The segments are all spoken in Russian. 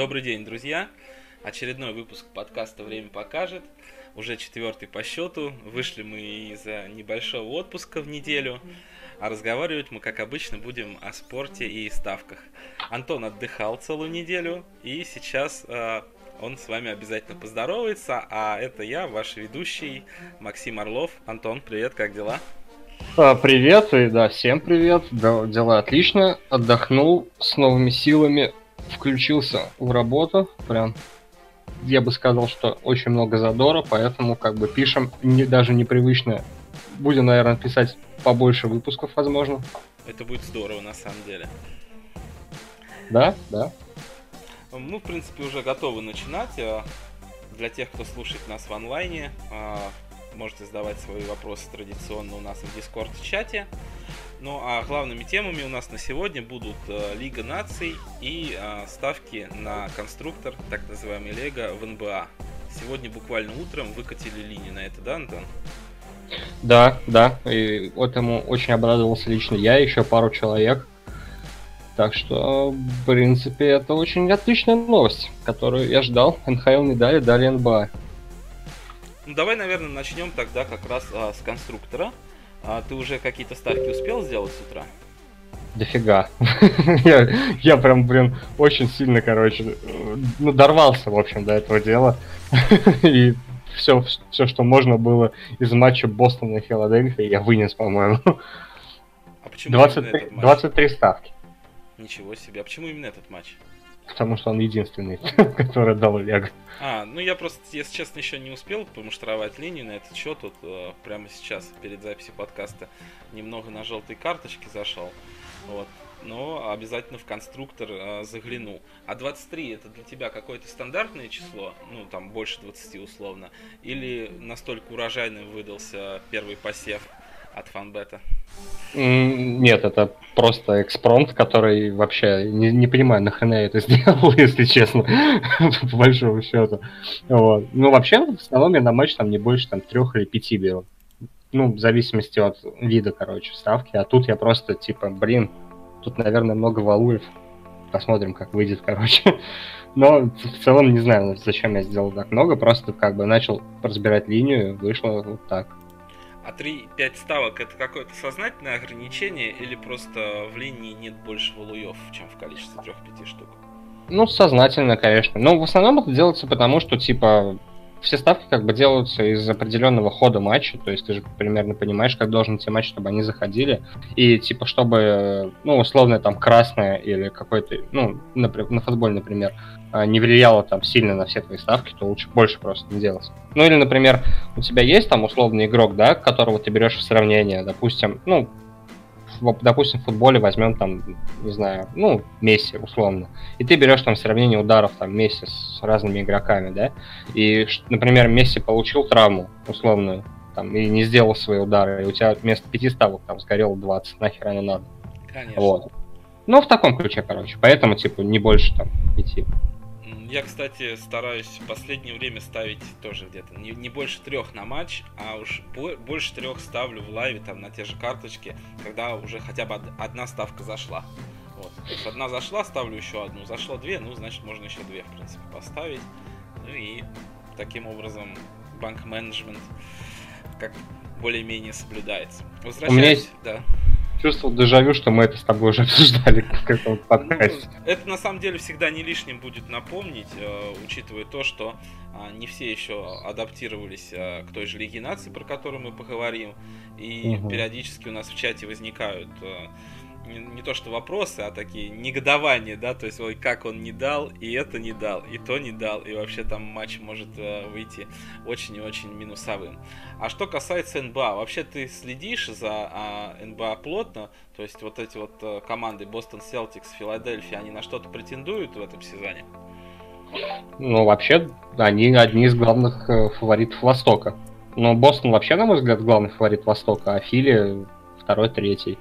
Добрый день, друзья! Очередной выпуск подкаста «Время покажет». Уже четвертый по счету. Вышли мы из небольшого отпуска в неделю. А разговаривать мы, как обычно, будем о спорте и ставках. Антон отдыхал целую неделю, и сейчас э, он с вами обязательно поздоровается. А это я, ваш ведущий Максим Орлов. Антон, привет, как дела? А, привет, и да, всем привет. Дела отлично. Отдохнул с новыми силами, включился в работу. Прям, я бы сказал, что очень много задора, поэтому как бы пишем не, даже непривычно. Будем, наверное, писать побольше выпусков, возможно. Это будет здорово, на самом деле. Да, да. Мы, в принципе, уже готовы начинать. А, для тех, кто слушает нас в онлайне, а, можете задавать свои вопросы традиционно у нас в Дискорд-чате. Ну а главными темами у нас на сегодня будут э, Лига наций и э, ставки на конструктор, так называемый Лего в НБА. Сегодня буквально утром выкатили линию на это, да, Антон? Да, да, и этому очень обрадовался лично я, еще пару человек. Так что, в принципе, это очень отличная новость, которую я ждал. НХЛ не дали, дали НБА. Ну давай, наверное, начнем тогда как раз а, с конструктора. А ты уже какие-то ставки успел сделать с утра? Дофига. я, я прям, блин, очень сильно, короче, ну, дорвался, в общем, до этого дела. и все, все, что можно было из матча Бостона и Филадельфии, я вынес, по-моему. А почему 23, 23 ставки. Ничего себе. А почему именно этот матч? Потому что он единственный, который дал Лего. А, ну я просто, если честно, еще не успел помуштровать линию на этот счет. Вот э, прямо сейчас, перед записью подкаста, немного на желтой карточке зашел. Вот. Но обязательно в конструктор э, загляну. А 23 это для тебя какое-то стандартное число? Ну, там больше 20 условно. Или настолько урожайным выдался первый посев? От фанбета? Нет, это просто экспромт, который вообще не, не понимаю, нахрена я это сделал, если честно, по большому счету. Вот. Ну, вообще, в основном я на матч там не больше там трех или пяти беру. Ну, в зависимости от вида, короче, ставки. А тут я просто, типа, блин, тут, наверное, много валуев. Посмотрим, как выйдет, короче. Но в целом не знаю, зачем я сделал так много. Просто как бы начал разбирать линию, вышло вот так. А 3-5 ставок это какое-то сознательное ограничение или просто в линии нет больше валуев, чем в количестве 3-5 штук? Ну, сознательно, конечно. Но в основном это делается потому, что, типа, все ставки как бы делаются из определенного хода матча, то есть ты же примерно понимаешь, как должен идти матч, чтобы они заходили, и типа чтобы, ну, условно там красное или какой-то, ну, например, на футболе, например, а, не влияло там сильно на все твои ставки, то лучше больше просто не делать. Ну или, например, у тебя есть там условный игрок, да, которого ты берешь в сравнение, допустим, ну, допустим, в футболе возьмем там, не знаю, ну, Месси, условно, и ты берешь там сравнение ударов там Месси с разными игроками, да, и, например, Месси получил травму условную, там, и не сделал свои удары, и у тебя вместо пяти ставок там сгорело 20, нахер оно надо. Конечно. Вот. Ну, в таком ключе, короче, поэтому, типа, не больше там пяти. Я, кстати, стараюсь в последнее время ставить тоже где-то не, не больше трех на матч, а уж бо, больше трех ставлю в лайве там на те же карточки, когда уже хотя бы одна ставка зашла. Вот. То есть одна зашла, ставлю еще одну. Зашло две, ну, значит, можно еще две, в принципе, поставить. Ну и таким образом банк-менеджмент как более-менее соблюдается. Возвращаясь, У меня есть... да чувствовал дежавю, что мы это с тобой уже обсуждали в каком-то ну, подкасте. Ну, это на самом деле всегда не лишним будет напомнить, э, учитывая то, что э, не все еще адаптировались э, к той же Лиге наций, про которую мы поговорим. И угу. периодически у нас в чате возникают э, не, не то что вопросы, а такие негодования, да, то есть, ой, как он не дал, и это не дал, и то не дал, и вообще там матч может э, выйти очень и очень минусовым. А что касается НБА, вообще ты следишь за э, НБА плотно, то есть вот эти вот э, команды Бостон Селтикс, Филадельфия, они на что-то претендуют в этом сезоне? Ну, вообще, они одни из главных э, фаворитов Востока. Но Бостон вообще, на мой взгляд, главный фаворит Востока, а Фили второй, третий.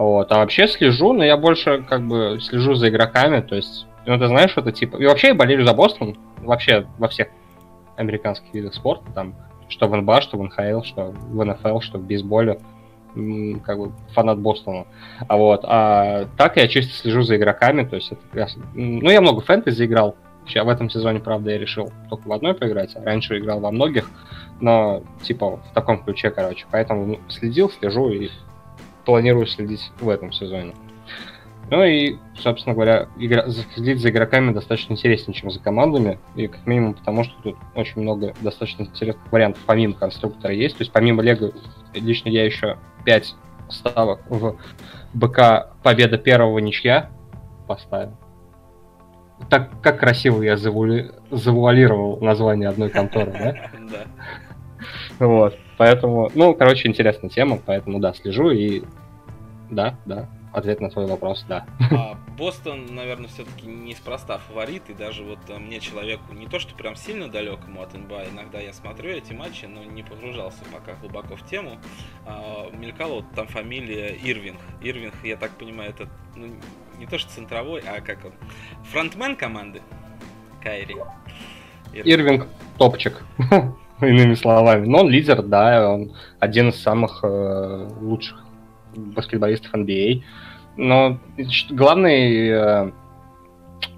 Вот. А вообще слежу, но я больше как бы слежу за игроками, то есть, ну ты знаешь, это типа... И вообще я болею за Бостон, вообще во всех американских видах спорта, там, что в НБА, что в НХЛ, что в НФЛ, что в бейсболе, как бы фанат Бостона. А вот, а так я чисто слежу за игроками, то есть это, ну я много фэнтези играл, в этом сезоне, правда, я решил только в одной поиграть, а раньше играл во многих, но типа в таком ключе, короче. Поэтому ну, следил, слежу и планирую следить в этом сезоне. Ну и, собственно говоря, игра, следить за игроками достаточно интереснее, чем за командами. И как минимум потому, что тут очень много достаточно интересных вариантов помимо конструктора есть. То есть помимо Лего, лично я еще 5 ставок в БК победа первого ничья поставил. Так как красиво я завуали... завуалировал название одной конторы, да? Да. Вот. Поэтому, ну, короче, интересная тема, поэтому да, слежу и да, да, ответ на твой вопрос, да. А Бостон, наверное, все-таки неспроста фаворит, и даже вот э, мне, человеку, не то что прям сильно далекому от НБА, иногда я смотрю эти матчи, но не погружался пока глубоко в тему, а, мелькала вот там фамилия Ирвинг. Ирвинг, я так понимаю, это ну, не то что центровой, а как он, фронтмен команды Кайри. Ирвинг, Ирвинг топчик. иными словами. Но он лидер, да, он один из самых э, лучших баскетболистов NBA. Но главный э,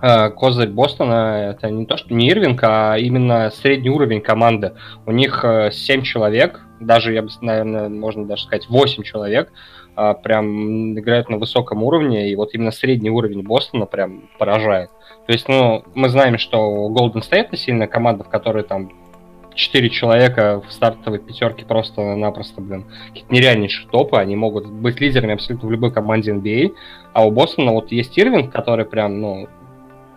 э, козырь Бостона это не то, что не Ирвинг, а именно средний уровень команды. У них э, 7 человек, даже, я бы, наверное, можно даже сказать, 8 человек, э, прям играют на высоком уровне, и вот именно средний уровень Бостона прям поражает. То есть, ну, мы знаем, что Golden State это сильная команда, в которой там четыре человека в стартовой пятерке просто-напросто, блин, какие-то нереальнейшие топы, они могут быть лидерами абсолютно в любой команде NBA, а. У Бостона вот есть Ирвинг, который прям, ну,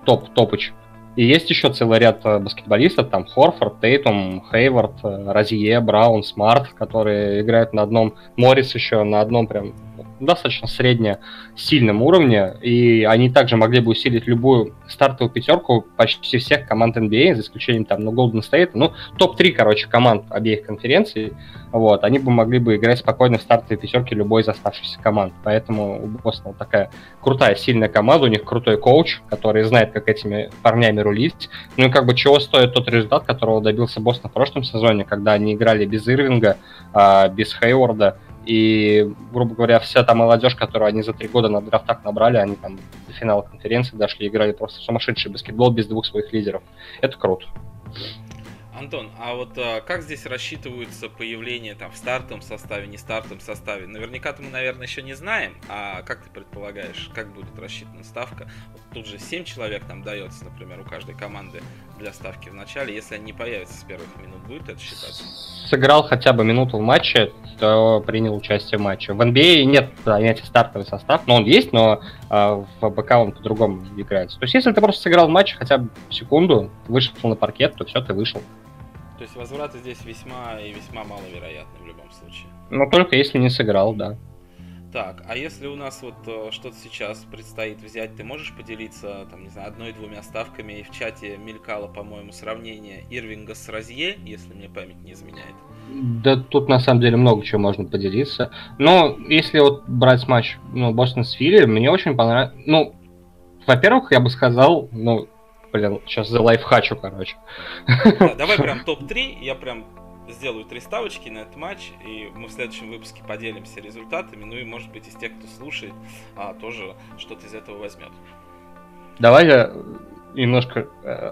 топ-топыч, и есть еще целый ряд э, баскетболистов, там Хорфорд, Тейтум, Хейвард, э, Розье, Браун, Смарт, которые играют на одном, Моррис еще на одном прям достаточно средне сильном уровне, и они также могли бы усилить любую стартовую пятерку почти всех команд NBA, за исключением там, ну, Golden State, ну, топ-3, короче, команд обеих конференций, вот, они бы могли бы играть спокойно в стартовой пятерке любой из оставшихся команд, поэтому у Бостона такая крутая, сильная команда, у них крутой коуч, который знает, как этими парнями рулить, ну и как бы чего стоит тот результат, которого добился Бостон в прошлом сезоне, когда они играли без Ирвинга, а, без Хейворда, и, грубо говоря, вся та молодежь, которую они за три года на драфтах набрали, они там до финала конференции дошли, играли просто сумасшедший баскетбол без двух своих лидеров. Это круто. Антон, а вот а, как здесь рассчитываются появления там в стартовом составе, не стартовом составе? Наверняка-то мы, наверное, еще не знаем. А как ты предполагаешь, как будет рассчитана ставка? Вот тут же 7 человек там дается, например, у каждой команды для ставки в начале. Если они не появятся с первых минут, будет это считаться? Сыграл хотя бы минуту в матче, то принял участие в матче. В NBA а нет понятия стартовый состав, но он есть, но э, в БК он по-другому играется. То есть, если ты просто сыграл в матче хотя бы секунду, вышел на паркет, то все, ты вышел. То есть возвраты здесь весьма и весьма маловероятны в любом случае. Но только если не сыграл, да. Так, а если у нас вот э, что-то сейчас предстоит взять, ты можешь поделиться, там, не знаю, одной-двумя ставками? И в чате мелькало, по-моему, сравнение Ирвинга с Розье, если мне память не изменяет. Да тут на самом деле много чего можно поделиться. Но если вот брать матч ну, Бостон с Филли, мне очень понравилось. Ну, во-первых, я бы сказал, ну, блин, сейчас за лайфхачу, короче. Да, давай прям топ-3, я прям сделаю три ставочки на этот матч, и мы в следующем выпуске поделимся результатами, ну и, может быть, из тех, кто слушает, а, тоже что-то из этого возьмет. Давай я немножко, э,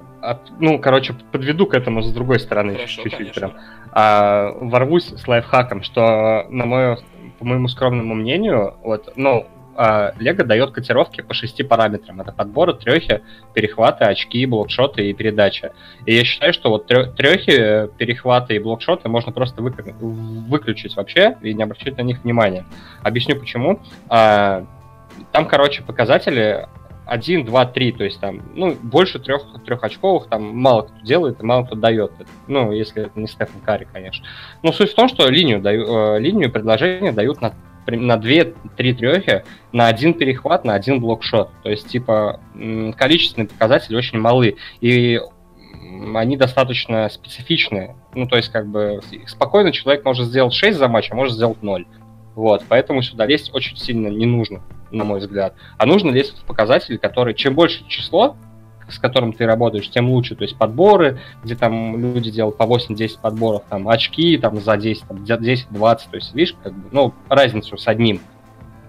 ну, короче, подведу к этому с другой стороны Хорошо, чуть-чуть прям. А, ворвусь с лайфхаком, что, на мое, по моему скромному мнению, вот, ну, Лего дает котировки по шести параметрам. Это подборы, трехи, перехваты, очки, блокшоты и передача. И я считаю, что вот трехи, перехваты и блокшоты можно просто выключить вообще и не обращать на них внимания. Объясню почему. А, там, короче, показатели 1, 2, 3, то есть там, ну, больше трех очковых там мало кто делает и мало кто дает. Ну, если это не Стефан Карри, конечно. Но суть в том, что линию, даю, э, линию предложения дают на на 2-3 трехи, на один перехват, на один блокшот. То есть, типа, количественные показатели очень малы. И они достаточно специфичные. Ну, то есть, как бы, спокойно человек может сделать 6 за матч, а может сделать 0. Вот, поэтому сюда лезть очень сильно не нужно, на мой взгляд. А нужно лезть в показатели, которые, чем больше число, с которым ты работаешь, тем лучше. То есть подборы, где там люди делают по 8-10 подборов, там очки там за 10, там, 10-20, то есть видишь, как бы, ну, разницу с одним.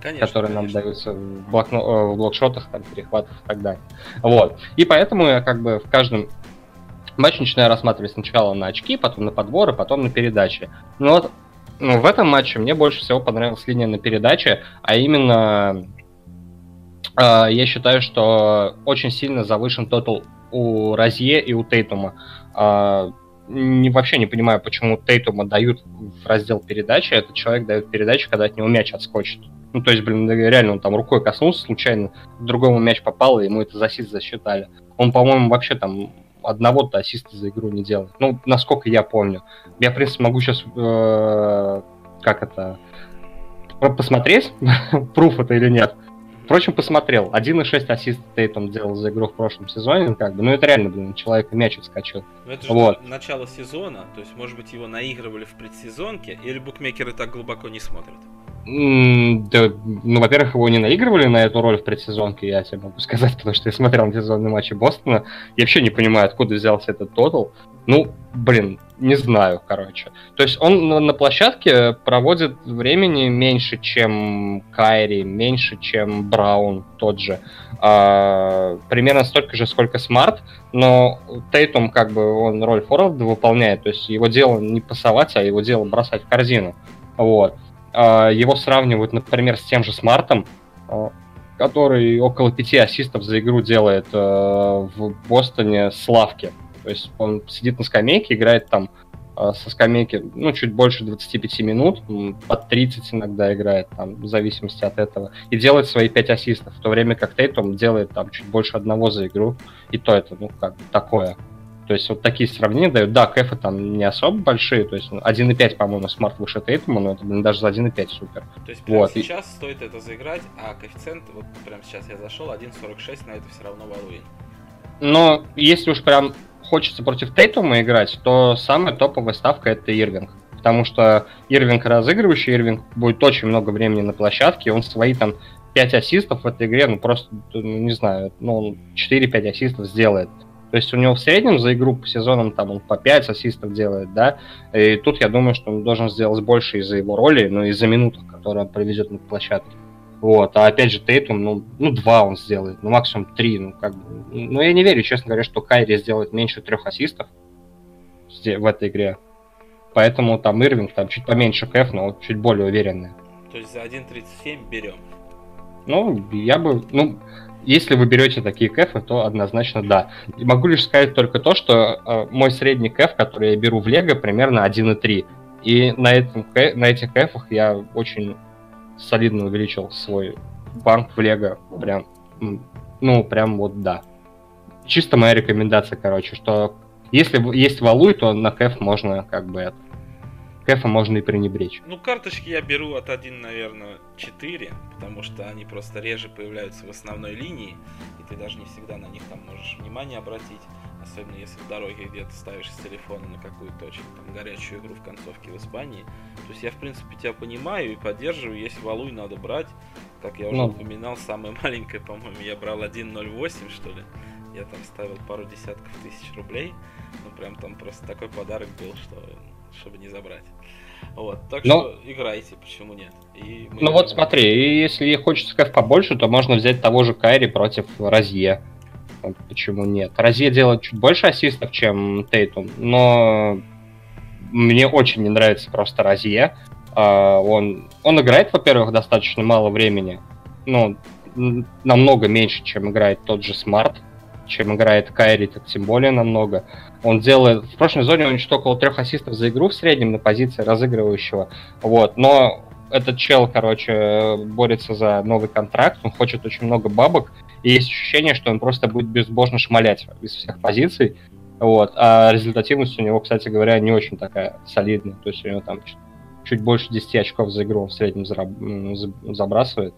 конечно, которые конечно. нам даются в, блокно... Э, в блокшотах, там, перехватах и так далее. Вот. И поэтому я как бы в каждом матче начинаю рассматривать сначала на очки, потом на подборы, потом на передачи. Но вот ну, в этом матче мне больше всего понравилась линия на передаче, а именно я считаю, что очень сильно завышен тотал у Розье и у Тейтума. Э, не, вообще не понимаю, почему Тейтума дают в раздел передачи. Этот человек дает передачу, когда от него мяч отскочит. Ну, то есть, блин, реально он там рукой коснулся случайно, другому мяч попал, и ему это за ассист засчитали. Он, по-моему, вообще там одного-то ассиста за игру не делает. Ну, насколько я помню. Я, в принципе, могу сейчас, э, как это, посмотреть, пруф это или нет. Впрочем, посмотрел. 1,6 ассист Тейтом делал за игру в прошлом сезоне, как бы. Ну, это реально, блин, человек мяч отскочил. Но это же вот. начало сезона, то есть, может быть, его наигрывали в предсезонке, или букмекеры так глубоко не смотрят? Да, ну, во-первых, его не наигрывали на эту роль в предсезонке, я тебе могу сказать, потому что я смотрел сезонные матчи Бостона. Я вообще не понимаю, откуда взялся этот тотал. Ну, блин, не знаю, короче. То есть он на площадке проводит времени меньше, чем Кайри, меньше, чем Браун тот же. А, примерно столько же, сколько Смарт, но Тейтум как бы он роль форварда выполняет, то есть его дело не пасовать, а его дело бросать в корзину. Вот. А, его сравнивают, например, с тем же Смартом, а, который около пяти ассистов за игру делает э, в Бостоне с лавки. То есть он сидит на скамейке, играет там со скамейки, ну, чуть больше 25 минут, под 30 иногда играет, там, в зависимости от этого, и делает свои 5 ассистов, в то время как Тейтум делает там чуть больше одного за игру, и то это, ну, как бы такое. То есть вот такие сравнения дают. Да, кэфы там не особо большие, то есть 1.5, по-моему, Смарт выше Тейтума, но это, блин, даже за 1.5 супер. То есть прямо вот. сейчас и... стоит это заиграть, а коэффициент, вот прямо сейчас я зашел, 1.46, на это все равно валуин. Но если уж прям хочется против Тейтума играть, то самая топовая ставка это Ирвинг. Потому что Ирвинг разыгрывающий, Ирвинг будет очень много времени на площадке, он свои там 5 ассистов в этой игре, ну просто, ну, не знаю, ну 4-5 ассистов сделает. То есть у него в среднем за игру по сезонам там он по 5 ассистов делает, да, и тут я думаю, что он должен сделать больше из-за его роли, но из-за минут, которые он проведет на площадке. Вот, а опять же Тейтум, ну, ну, два он сделает, ну, максимум три, ну, как бы, ну, я не верю, честно говоря, что Кайри сделает меньше трех ассистов в этой игре. Поэтому там Ирвинг, там чуть поменьше кэф, но чуть более уверенный. То есть за 1.37 берем? Ну, я бы, ну, если вы берете такие кэфы, то однозначно да. Могу лишь сказать только то, что э, мой средний кэф, который я беру в Лего, примерно 1,3. И на, этом, на этих кэфах я очень солидно увеличил свой банк в Лего. Прям, ну, прям вот да. Чисто моя рекомендация, короче, что если есть валуй, то на кэф можно как бы это Кэфа можно и пренебречь. Ну, карточки я беру от 1, наверное, 4, потому что они просто реже появляются в основной линии, и ты даже не всегда на них там можешь внимание обратить, особенно если в дороге где-то ставишь с телефона на какую-то очень там горячую игру в концовке в Испании. То есть я, в принципе, тебя понимаю и поддерживаю, если валуй надо брать, как я уже ну. упоминал, самое маленькое, по-моему, я брал 1.08, что ли. Я там ставил пару десятков тысяч рублей. Ну, прям там просто такой подарок был, что чтобы не забрать. Вот, так Но... что играйте, почему нет? И мы... Ну вот смотри, если хочется кэф побольше, то можно взять того же Кайри против Розье. Почему нет? Розье делает чуть больше ассистов, чем Тейтум, но мне очень не нравится просто Розье. А, он, он играет, во-первых, достаточно мало времени, ну, намного меньше, чем играет тот же Смарт, чем играет Кайри, так тем более намного. Он делает... В прошлой зоне он что около трех ассистов за игру в среднем на позиции разыгрывающего. Вот. Но этот чел, короче, борется за новый контракт, он хочет очень много бабок, и есть ощущение, что он просто будет безбожно шмалять из всех позиций. Вот. А результативность у него, кстати говоря, не очень такая солидная. То есть у него там чуть больше 10 очков за игру в среднем забрасывает.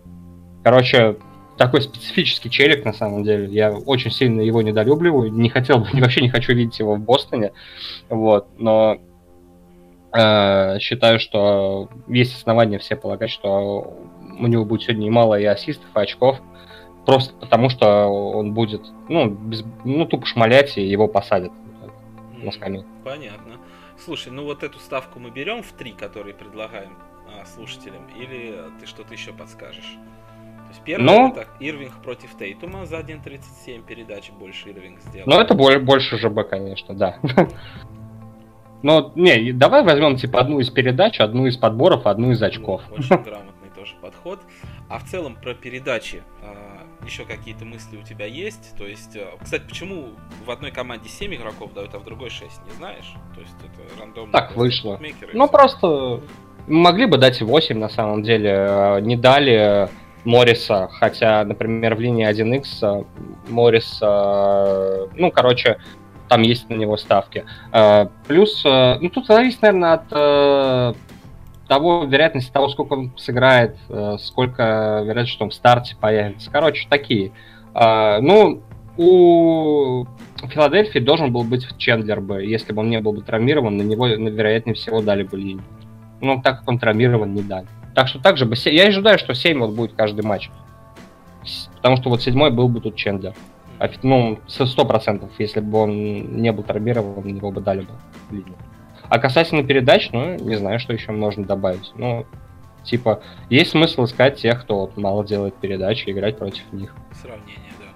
Короче, такой специфический челик, на самом деле. Я очень сильно его недолюбливаю. Не хотел бы, вообще не хочу видеть его в Бостоне. Вот, но э, считаю, что есть основания все полагать, что у него будет сегодня немало и ассистов, и очков. Просто потому, что он будет, ну, без, ну тупо шмалять, и его посадят на скамейку. Понятно. Слушай, ну вот эту ставку мы берем в три, которые предлагаем а, слушателям, или ты что-то еще подскажешь? Есть первый ну, это Ирвинг против Тейтума за 1.37 передач больше Ирвинг сделал. Ну это больше ЖБ, конечно, да. Но не, давай возьмем типа одну из передач, одну из подборов, одну из очков. Ну, очень грамотный тоже подход. А в целом про передачи а, еще какие-то мысли у тебя есть? То есть, э, кстати, почему в одной команде 7 игроков дают, а в другой 6, не знаешь? То есть это рандомно. Так вышло. Ну просто могли бы дать и 8 на самом деле. Э, не дали Морриса, хотя, например, в линии 1x э, Моррис, ну, короче, там есть на него ставки. Плюс, ну, тут зависит, наверное, от того, вероятности того, сколько он сыграет, э, сколько вероятность, что он в старте появится. Короче, такие. Ну, у Филадельфии должен был быть Чендлер бы, если бы он не был бы травмирован, на него, вероятнее всего, дали бы линию. Но так как он травмирован, не дали. Так что также бы... Я ожидаю, что 7 вот будет каждый матч. Потому что вот седьмой был бы тут Чендлер. Ну, сто процентов, если бы он не был травмирован, на него бы дали бы линию. А касательно передач, ну, не знаю, что еще можно добавить. Ну, типа, есть смысл искать тех, кто вот мало делает передачи, играть против них. Сравнение, да.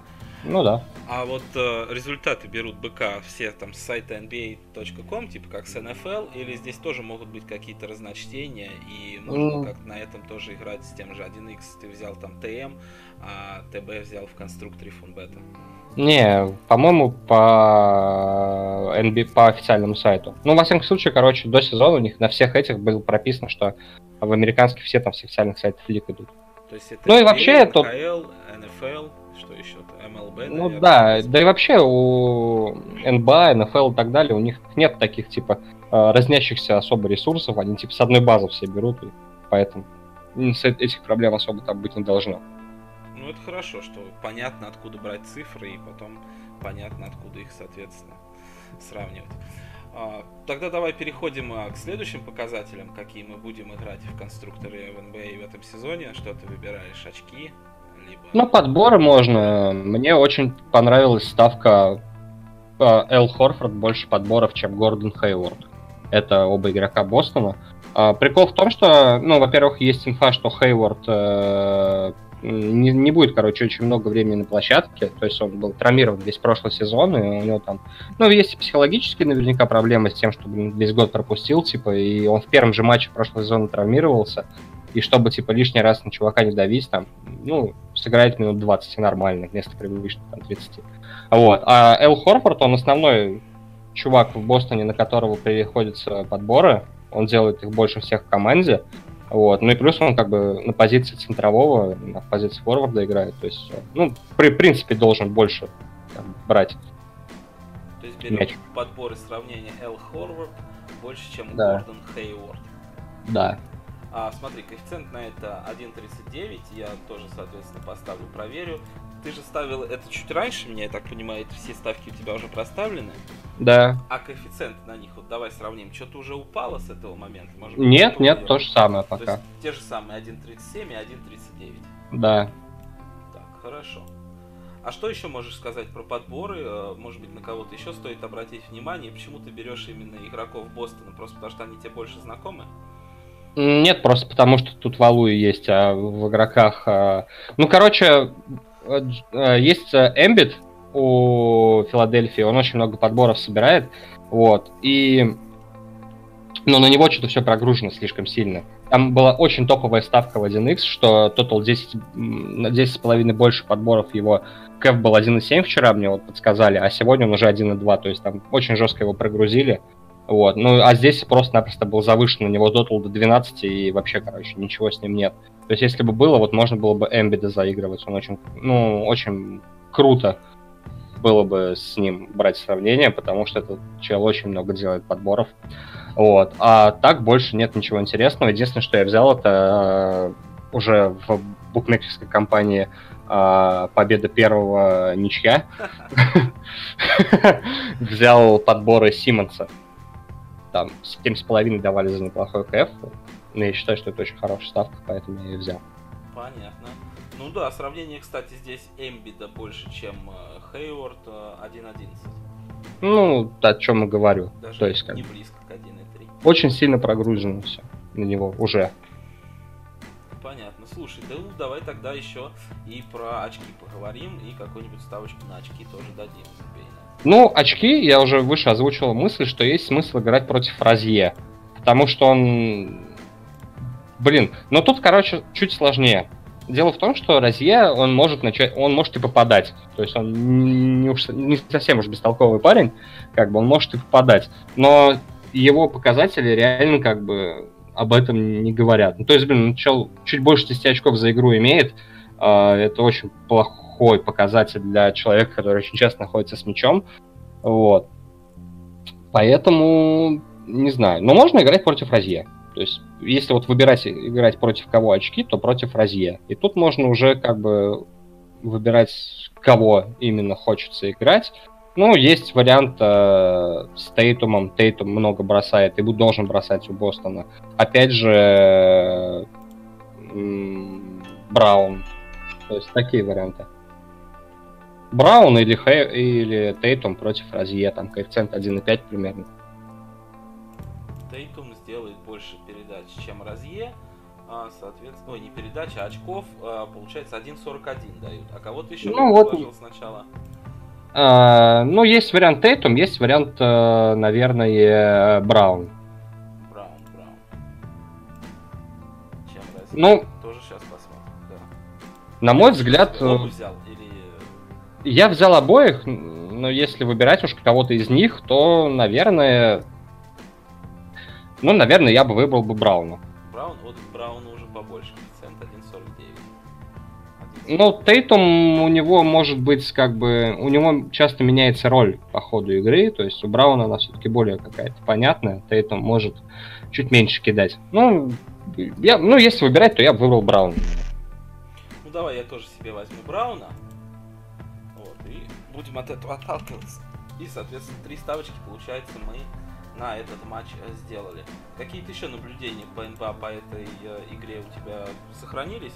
Ну да. А вот э, результаты берут БК все там с сайта nba.com, типа как с NFL, или здесь тоже могут быть какие-то разночтения, и можно mm. как на этом тоже играть с тем же 1x, ты взял там ТМ, а ТБ взял в конструкторе фунбета. Не, по-моему, по NBA, по официальному сайту. Ну, во всяком случае, короче, до сезона у них на всех этих было прописано, что в американских все там с официальных сайтов лиг идут. То есть это ну и вообще это... NFL, MLB, Ну да, да и вообще у НБА, НФЛ и так далее, у них нет таких, типа, э, разнящихся особо ресурсов, они, типа, с одной базы все берут, и поэтому этих проблем особо там быть не должно. Ну, это хорошо, что понятно, откуда брать цифры, и потом понятно, откуда их, соответственно, сравнивать. А, тогда давай переходим а, к следующим показателям, какие мы будем играть в конструкторе в NBA в этом сезоне. Что ты выбираешь? Очки? Ну, подборы можно. Мне очень понравилась ставка Эл Хорфорд больше подборов, чем Гордон Хейворд. Это оба игрока Бостона. Прикол в том, что, ну, во-первых, есть инфа, что Хейворд э, не, не будет, короче, очень много времени на площадке. То есть он был травмирован весь прошлый сезон, и у него там, ну, есть психологические наверняка проблемы с тем, что весь год пропустил, типа, и он в первом же матче прошлого сезона травмировался. И чтобы, типа, лишний раз на чувака не давить, там, ну, сыграет минут 20 нормально, вместо привычных там 30. Вот. А Эл Хорфорд, он основной чувак в Бостоне, на которого приходятся подборы. Он делает их больше всех в команде. Вот. Ну и плюс он как бы на позиции центрового, на позиции форварда играет. То есть, ну, при принципе, должен больше там, брать. То есть берем мяч. подборы сравнения Эл Хорвард больше, чем да. Гордон Хейворд. Да. А, смотри, коэффициент на это 1.39, я тоже, соответственно, поставлю, проверю. Ты же ставил это чуть раньше меня, я так понимаю, это все ставки у тебя уже проставлены? Да. А коэффициент на них, вот давай сравним, что-то уже упало с этого момента? Может, нет, нет, то же самое пока. То есть, те же самые 1.37 и 1.39? Да. Так, хорошо. А что еще можешь сказать про подборы? Э, может быть, на кого-то еще стоит обратить внимание? Почему ты берешь именно игроков Бостона? Просто потому что они тебе больше знакомы? Нет, просто потому что тут Валуи есть, а в игроках... А, ну, короче, э, есть Эмбит у Филадельфии, он очень много подборов собирает, вот, и... Но на него что-то все прогружено слишком сильно. Там была очень топовая ставка в 1x, что Total 10, на 10,5 больше подборов его. Кэв был 1.7 вчера, мне вот подсказали, а сегодня он уже 1.2, то есть там очень жестко его прогрузили. Вот. Ну, а здесь просто-напросто был завышен на него дотл до 12, и вообще, короче, ничего с ним нет. То есть, если бы было, вот можно было бы Эмбида заигрывать. Он очень, ну, очень круто было бы с ним брать сравнение, потому что этот чел очень много делает подборов. Вот. А так больше нет ничего интересного. Единственное, что я взял, это э, уже в букмекерской компании э, победа первого ничья. Взял подборы Симмонса там 7,5 давали за неплохой КФ. Но я считаю, что это очень хорошая ставка, поэтому я ее взял. Понятно. Ну да, сравнение, кстати, здесь Эмбида больше, чем э, Хейворд 1.11. Э, ну, о чем я говорю. Даже То есть, как... не близко к 1.3. Очень сильно прогружено все на него уже. понятно. Слушай, да ну, давай тогда еще и про очки поговорим, и какую-нибудь ставочку на очки тоже дадим. Ну, очки, я уже выше озвучил мысль, что есть смысл играть против Розье. Потому что он... Блин, но тут, короче, чуть сложнее. Дело в том, что Розье, он может начать, он может и попадать. То есть он не, уж, не совсем уж бестолковый парень, как бы он может и попадать. Но его показатели реально как бы об этом не говорят. Ну, то есть, блин, чел чуть больше 10 очков за игру имеет. Э, это очень плохой показатель для человека, который очень часто находится с мячом. Вот. Поэтому, не знаю. Но можно играть против Розье. То есть, если вот выбирать играть против кого очки, то против Розье. И тут можно уже как бы выбирать, кого именно хочется играть. Ну, есть вариант э, с Тейтумом. Тейтум много бросает и должен бросать у Бостона. Опять же, э, Браун. То есть такие варианты. Браун или, Хэ, или Тейтум против Розье, там коэффициент 1,5 примерно. Тейтум сделает больше передач, чем Розье. А, соответственно, ой, не передач, а очков, а, получается 1.41 дают. А кого-то еще ну, вот... сначала? А, ну, есть вариант Тейтум, есть вариант, э, наверное, Браун. Браун, Браун. Чем разница? Ну, тоже сейчас посмотрим, да. На мой взгляд... Э, взял. Я взял обоих, но если выбирать уж кого-то из них, то, наверное... Ну, наверное, я бы выбрал бы Брауна. Браун, вот Брауну уже побольше, коэффициент 1.49. Ну, Тейтум у него может быть как бы... У него часто меняется роль по ходу игры, то есть у Брауна она все-таки более какая-то понятная. Тейтум может чуть меньше кидать. Ну, я, ну, если выбирать, то я бы выбрал Брауна. Ну, давай я тоже себе возьму Брауна. Будем от этого отталкиваться. И, соответственно, три ставочки, получается, мы на этот матч э, сделали. Какие-то еще наблюдения по НБА по этой э, игре у тебя сохранились?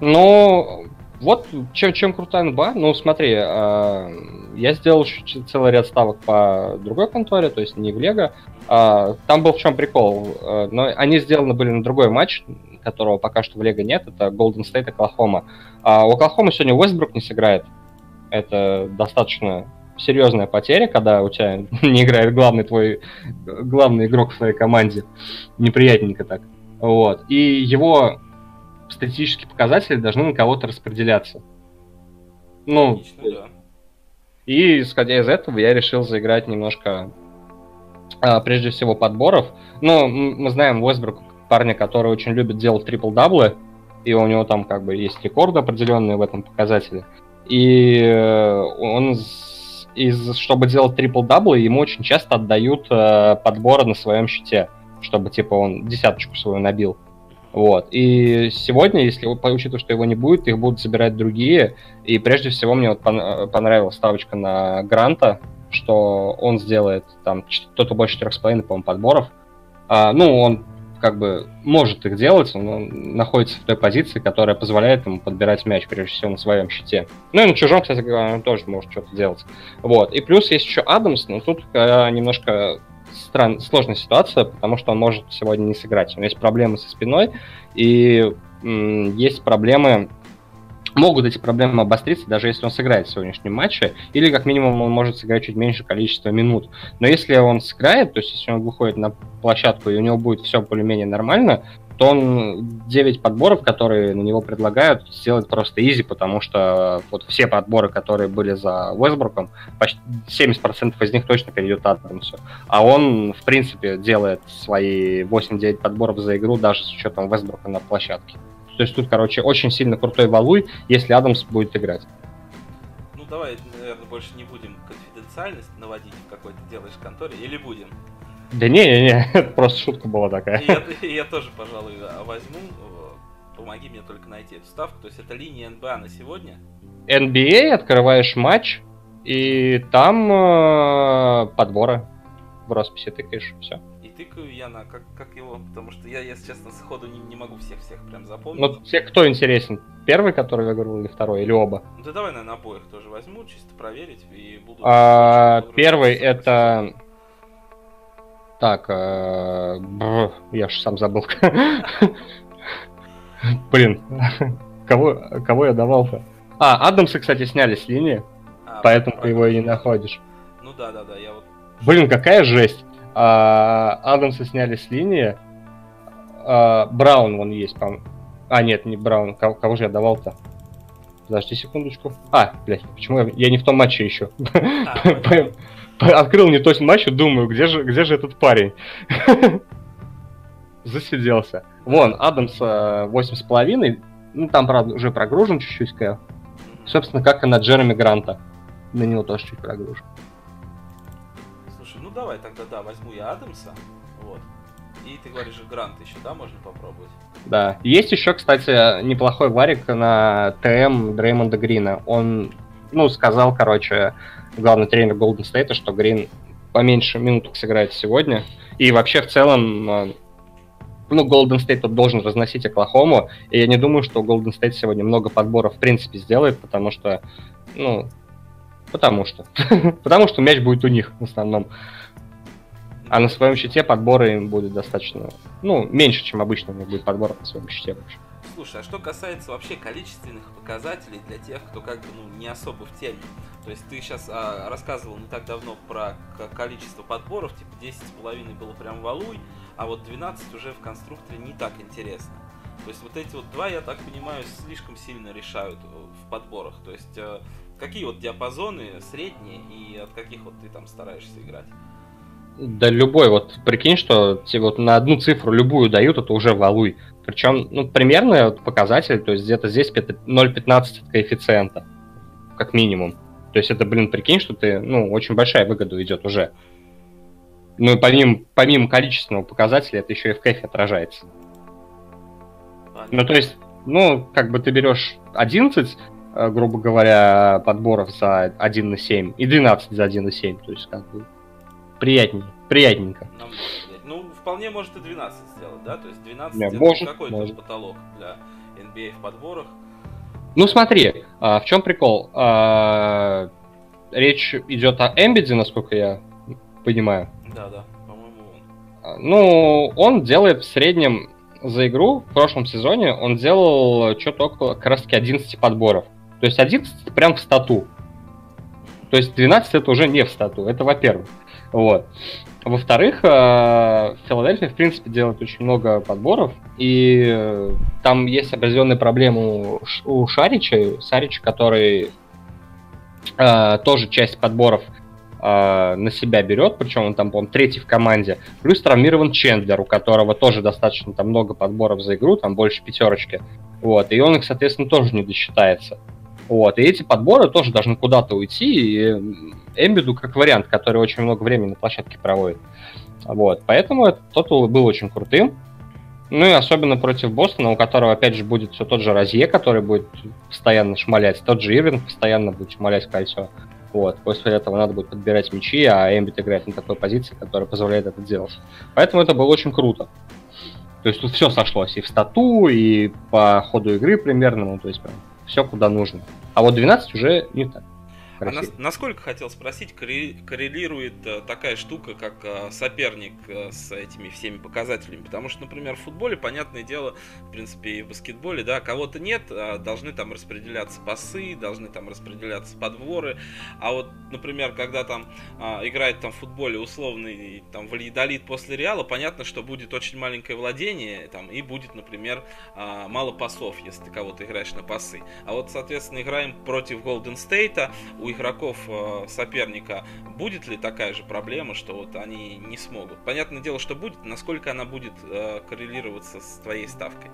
Ну, вот чем, чем крутая НБА. Ну, смотри, э, я сделал целый ряд ставок по другой конторе, то есть не в Лего. Э, там был в чем прикол. Э, но они сделаны были на другой матч, которого пока что в Лего нет. Это Golden State Оклахома. А у Оклахомы сегодня Уэстбрук не сыграет. Это достаточно серьезная потеря, когда у тебя не играет главный твой главный игрок в своей команде. Неприятненько так. Вот. И его статистические показатели должны на кого-то распределяться. Ну, Логично, да. И исходя из этого я решил заиграть немножко, а, прежде всего, подборов. Ну, мы знаем Уэсбрук парня, который очень любит делать трипл-даблы, и у него там как бы есть рекорд определенный в этом показателе. И э, он из, чтобы делать трипл-даблы, ему очень часто отдают э, подборы на своем счете, чтобы типа он десяточку свою набил. Вот. И сегодня, если учитывая, что его не будет, их будут забирать другие. И прежде всего мне вот понравилась ставочка на Гранта, что он сделает там кто-то больше 4,5, по-моему, подборов. А, ну, он как бы может их делать, он находится в той позиции, которая позволяет ему подбирать мяч, прежде всего, на своем щите. Ну и на чужом, кстати говоря, он тоже может что-то делать. Вот. И плюс есть еще Адамс, но тут э, немножко стран... сложная ситуация, потому что он может сегодня не сыграть. У него есть проблемы со спиной, и есть проблемы могут эти проблемы обостриться, даже если он сыграет в сегодняшнем матче, или как минимум он может сыграть чуть меньше количество минут. Но если он сыграет, то есть если он выходит на площадку и у него будет все более-менее нормально, то он 9 подборов, которые на него предлагают, сделать просто изи, потому что вот все подборы, которые были за Уэсбруком, почти 70% из них точно перейдет Адамсу. А он, в принципе, делает свои 8-9 подборов за игру даже с учетом Уэсбрука на площадке. То есть тут, короче, очень сильно крутой валуй, если Адамс будет играть. Ну давай, наверное, больше не будем конфиденциальность наводить в какой-то делаешь конторе, или будем? Да не-не-не, это просто шутка была такая. Я, я тоже, пожалуй, возьму. Помоги мне только найти эту ставку. То есть это линия НБА на сегодня? NBA, открываешь матч, и там э, подборы в росписи тыкаешь, все. Тыкаю я на как, как его, потому что я, если честно, сходу не, не могу всех-всех прям запомнить. Ну, те, кто интересен? Первый, который я говорил, или второй, или оба? Ну, да давай, наверное, обоих тоже возьму, чисто проверить, и буду... А, первый это... Так, э, я же сам забыл. Блин, кого, кого я давал-то? А, Адамса, кстати, сняли с линии, а, поэтому ты его и не находишь. Ну да, да, да, я вот... Блин, какая жесть. А, Адамса сняли с линии. А, Браун вон есть, по А, нет, не Браун. Кого, кого же я давал-то? Подожди секундочку. А, блядь, почему я, я не в том матче еще? А, Открыл не тот матч и думаю, где же, где же этот парень? Засиделся. Вон, Адамс 8,5. Ну, там, правда, уже прогружен чуть-чуть, Собственно, как и на Джереми Гранта. На него тоже чуть прогружен. Давай тогда, да, возьму я Адамса. Вот. И ты говоришь, Грант еще, да, можно попробовать? Да. Есть еще, кстати, неплохой варик на ТМ Дреймонда Грина. Он, ну, сказал, короче, главный тренер Golden State, что Грин поменьше минуток сыграет сегодня. И вообще, в целом, э, ну, Golden State тут должен разносить Оклахому, и я не думаю, что Golden State сегодня много подборов в принципе сделает, потому что, ну, потому что. потому что мяч будет у них в основном. А на своем щите подборы им будет достаточно, ну, меньше, чем обычно у них будет подбор на своем щите вообще. Слушай, а что касается вообще количественных показателей для тех, кто как бы ну, не особо в теме. То есть ты сейчас а, рассказывал не так давно про количество подборов, типа 10,5 было прям валуй, а вот 12 уже в конструкторе не так интересно. То есть вот эти вот два, я так понимаю, слишком сильно решают э, в подборах. То есть э, какие вот диапазоны средние и от каких вот ты там стараешься играть? Да любой, вот прикинь, что тебе вот на одну цифру любую дают, это уже валуй. Причем, ну, примерно показатель, то есть где-то здесь 0,15 коэффициента, как минимум. То есть это, блин, прикинь, что ты, ну, очень большая выгода идет уже. Ну и помимо, помимо количественного показателя, это еще и в кэфе отражается. Ну, то есть, ну, как бы ты берешь 11, э, грубо говоря, подборов за 1 на 7 и 12 за 1 на 7. То есть, как бы, приятнее, приятненько. Ну, вполне может и 12 сделать, да? То есть 12 это может, какой-то может. потолок для NBA в подборах. Ну, смотри, а, в чем прикол? А, речь идет о Эмбиде, насколько я понимаю. Да, да, по-моему он. А, ну, он делает в среднем за игру в прошлом сезоне он делал что-то около как раз таки 11 подборов. То есть 11 прям в стату. То есть 12 это уже не в стату, это во-первых. Вот. Во-вторых, э, Филадельфия, в принципе, делает очень много подборов, и э, там есть определенные проблемы у Шарича, Сарича, который э, тоже часть подборов на себя берет, причем он там, по-моему, третий в команде. Плюс травмирован Чендлер, у которого тоже достаточно там много подборов за игру, там больше пятерочки. Вот, и он их, соответственно, тоже не досчитается. Вот, и эти подборы тоже должны куда-то уйти, и Эмбиду как вариант, который очень много времени на площадке проводит. Вот, поэтому этот тотал был очень крутым. Ну и особенно против Бостона, у которого, опять же, будет все тот же Розье, который будет постоянно шмалять, тот же Ирвин постоянно будет шмалять кольцо. Вот. После этого надо будет подбирать мячи, а Эмбит играет на такой позиции, которая позволяет это делать. Поэтому это было очень круто. То есть тут все сошлось и в стату, и по ходу игры примерно, ну, то есть прям все куда нужно. А вот 12 уже не так. А нас, насколько хотел спросить, коррелирует э, такая штука, как э, соперник э, с этими всеми показателями? Потому что, например, в футболе, понятное дело, в принципе, и в баскетболе, да, кого-то нет, а должны там распределяться пасы, должны там распределяться подворы. А вот, например, когда там а, играет там в футболе условный там валидолит после Реала, понятно, что будет очень маленькое владение, там, и будет, например, а, мало пасов, если ты кого-то играешь на пасы. А вот, соответственно, играем против Голден Стейта, у игроков э, соперника будет ли такая же проблема, что вот они не смогут? Понятное дело, что будет, насколько она будет э, коррелироваться с твоей ставкой?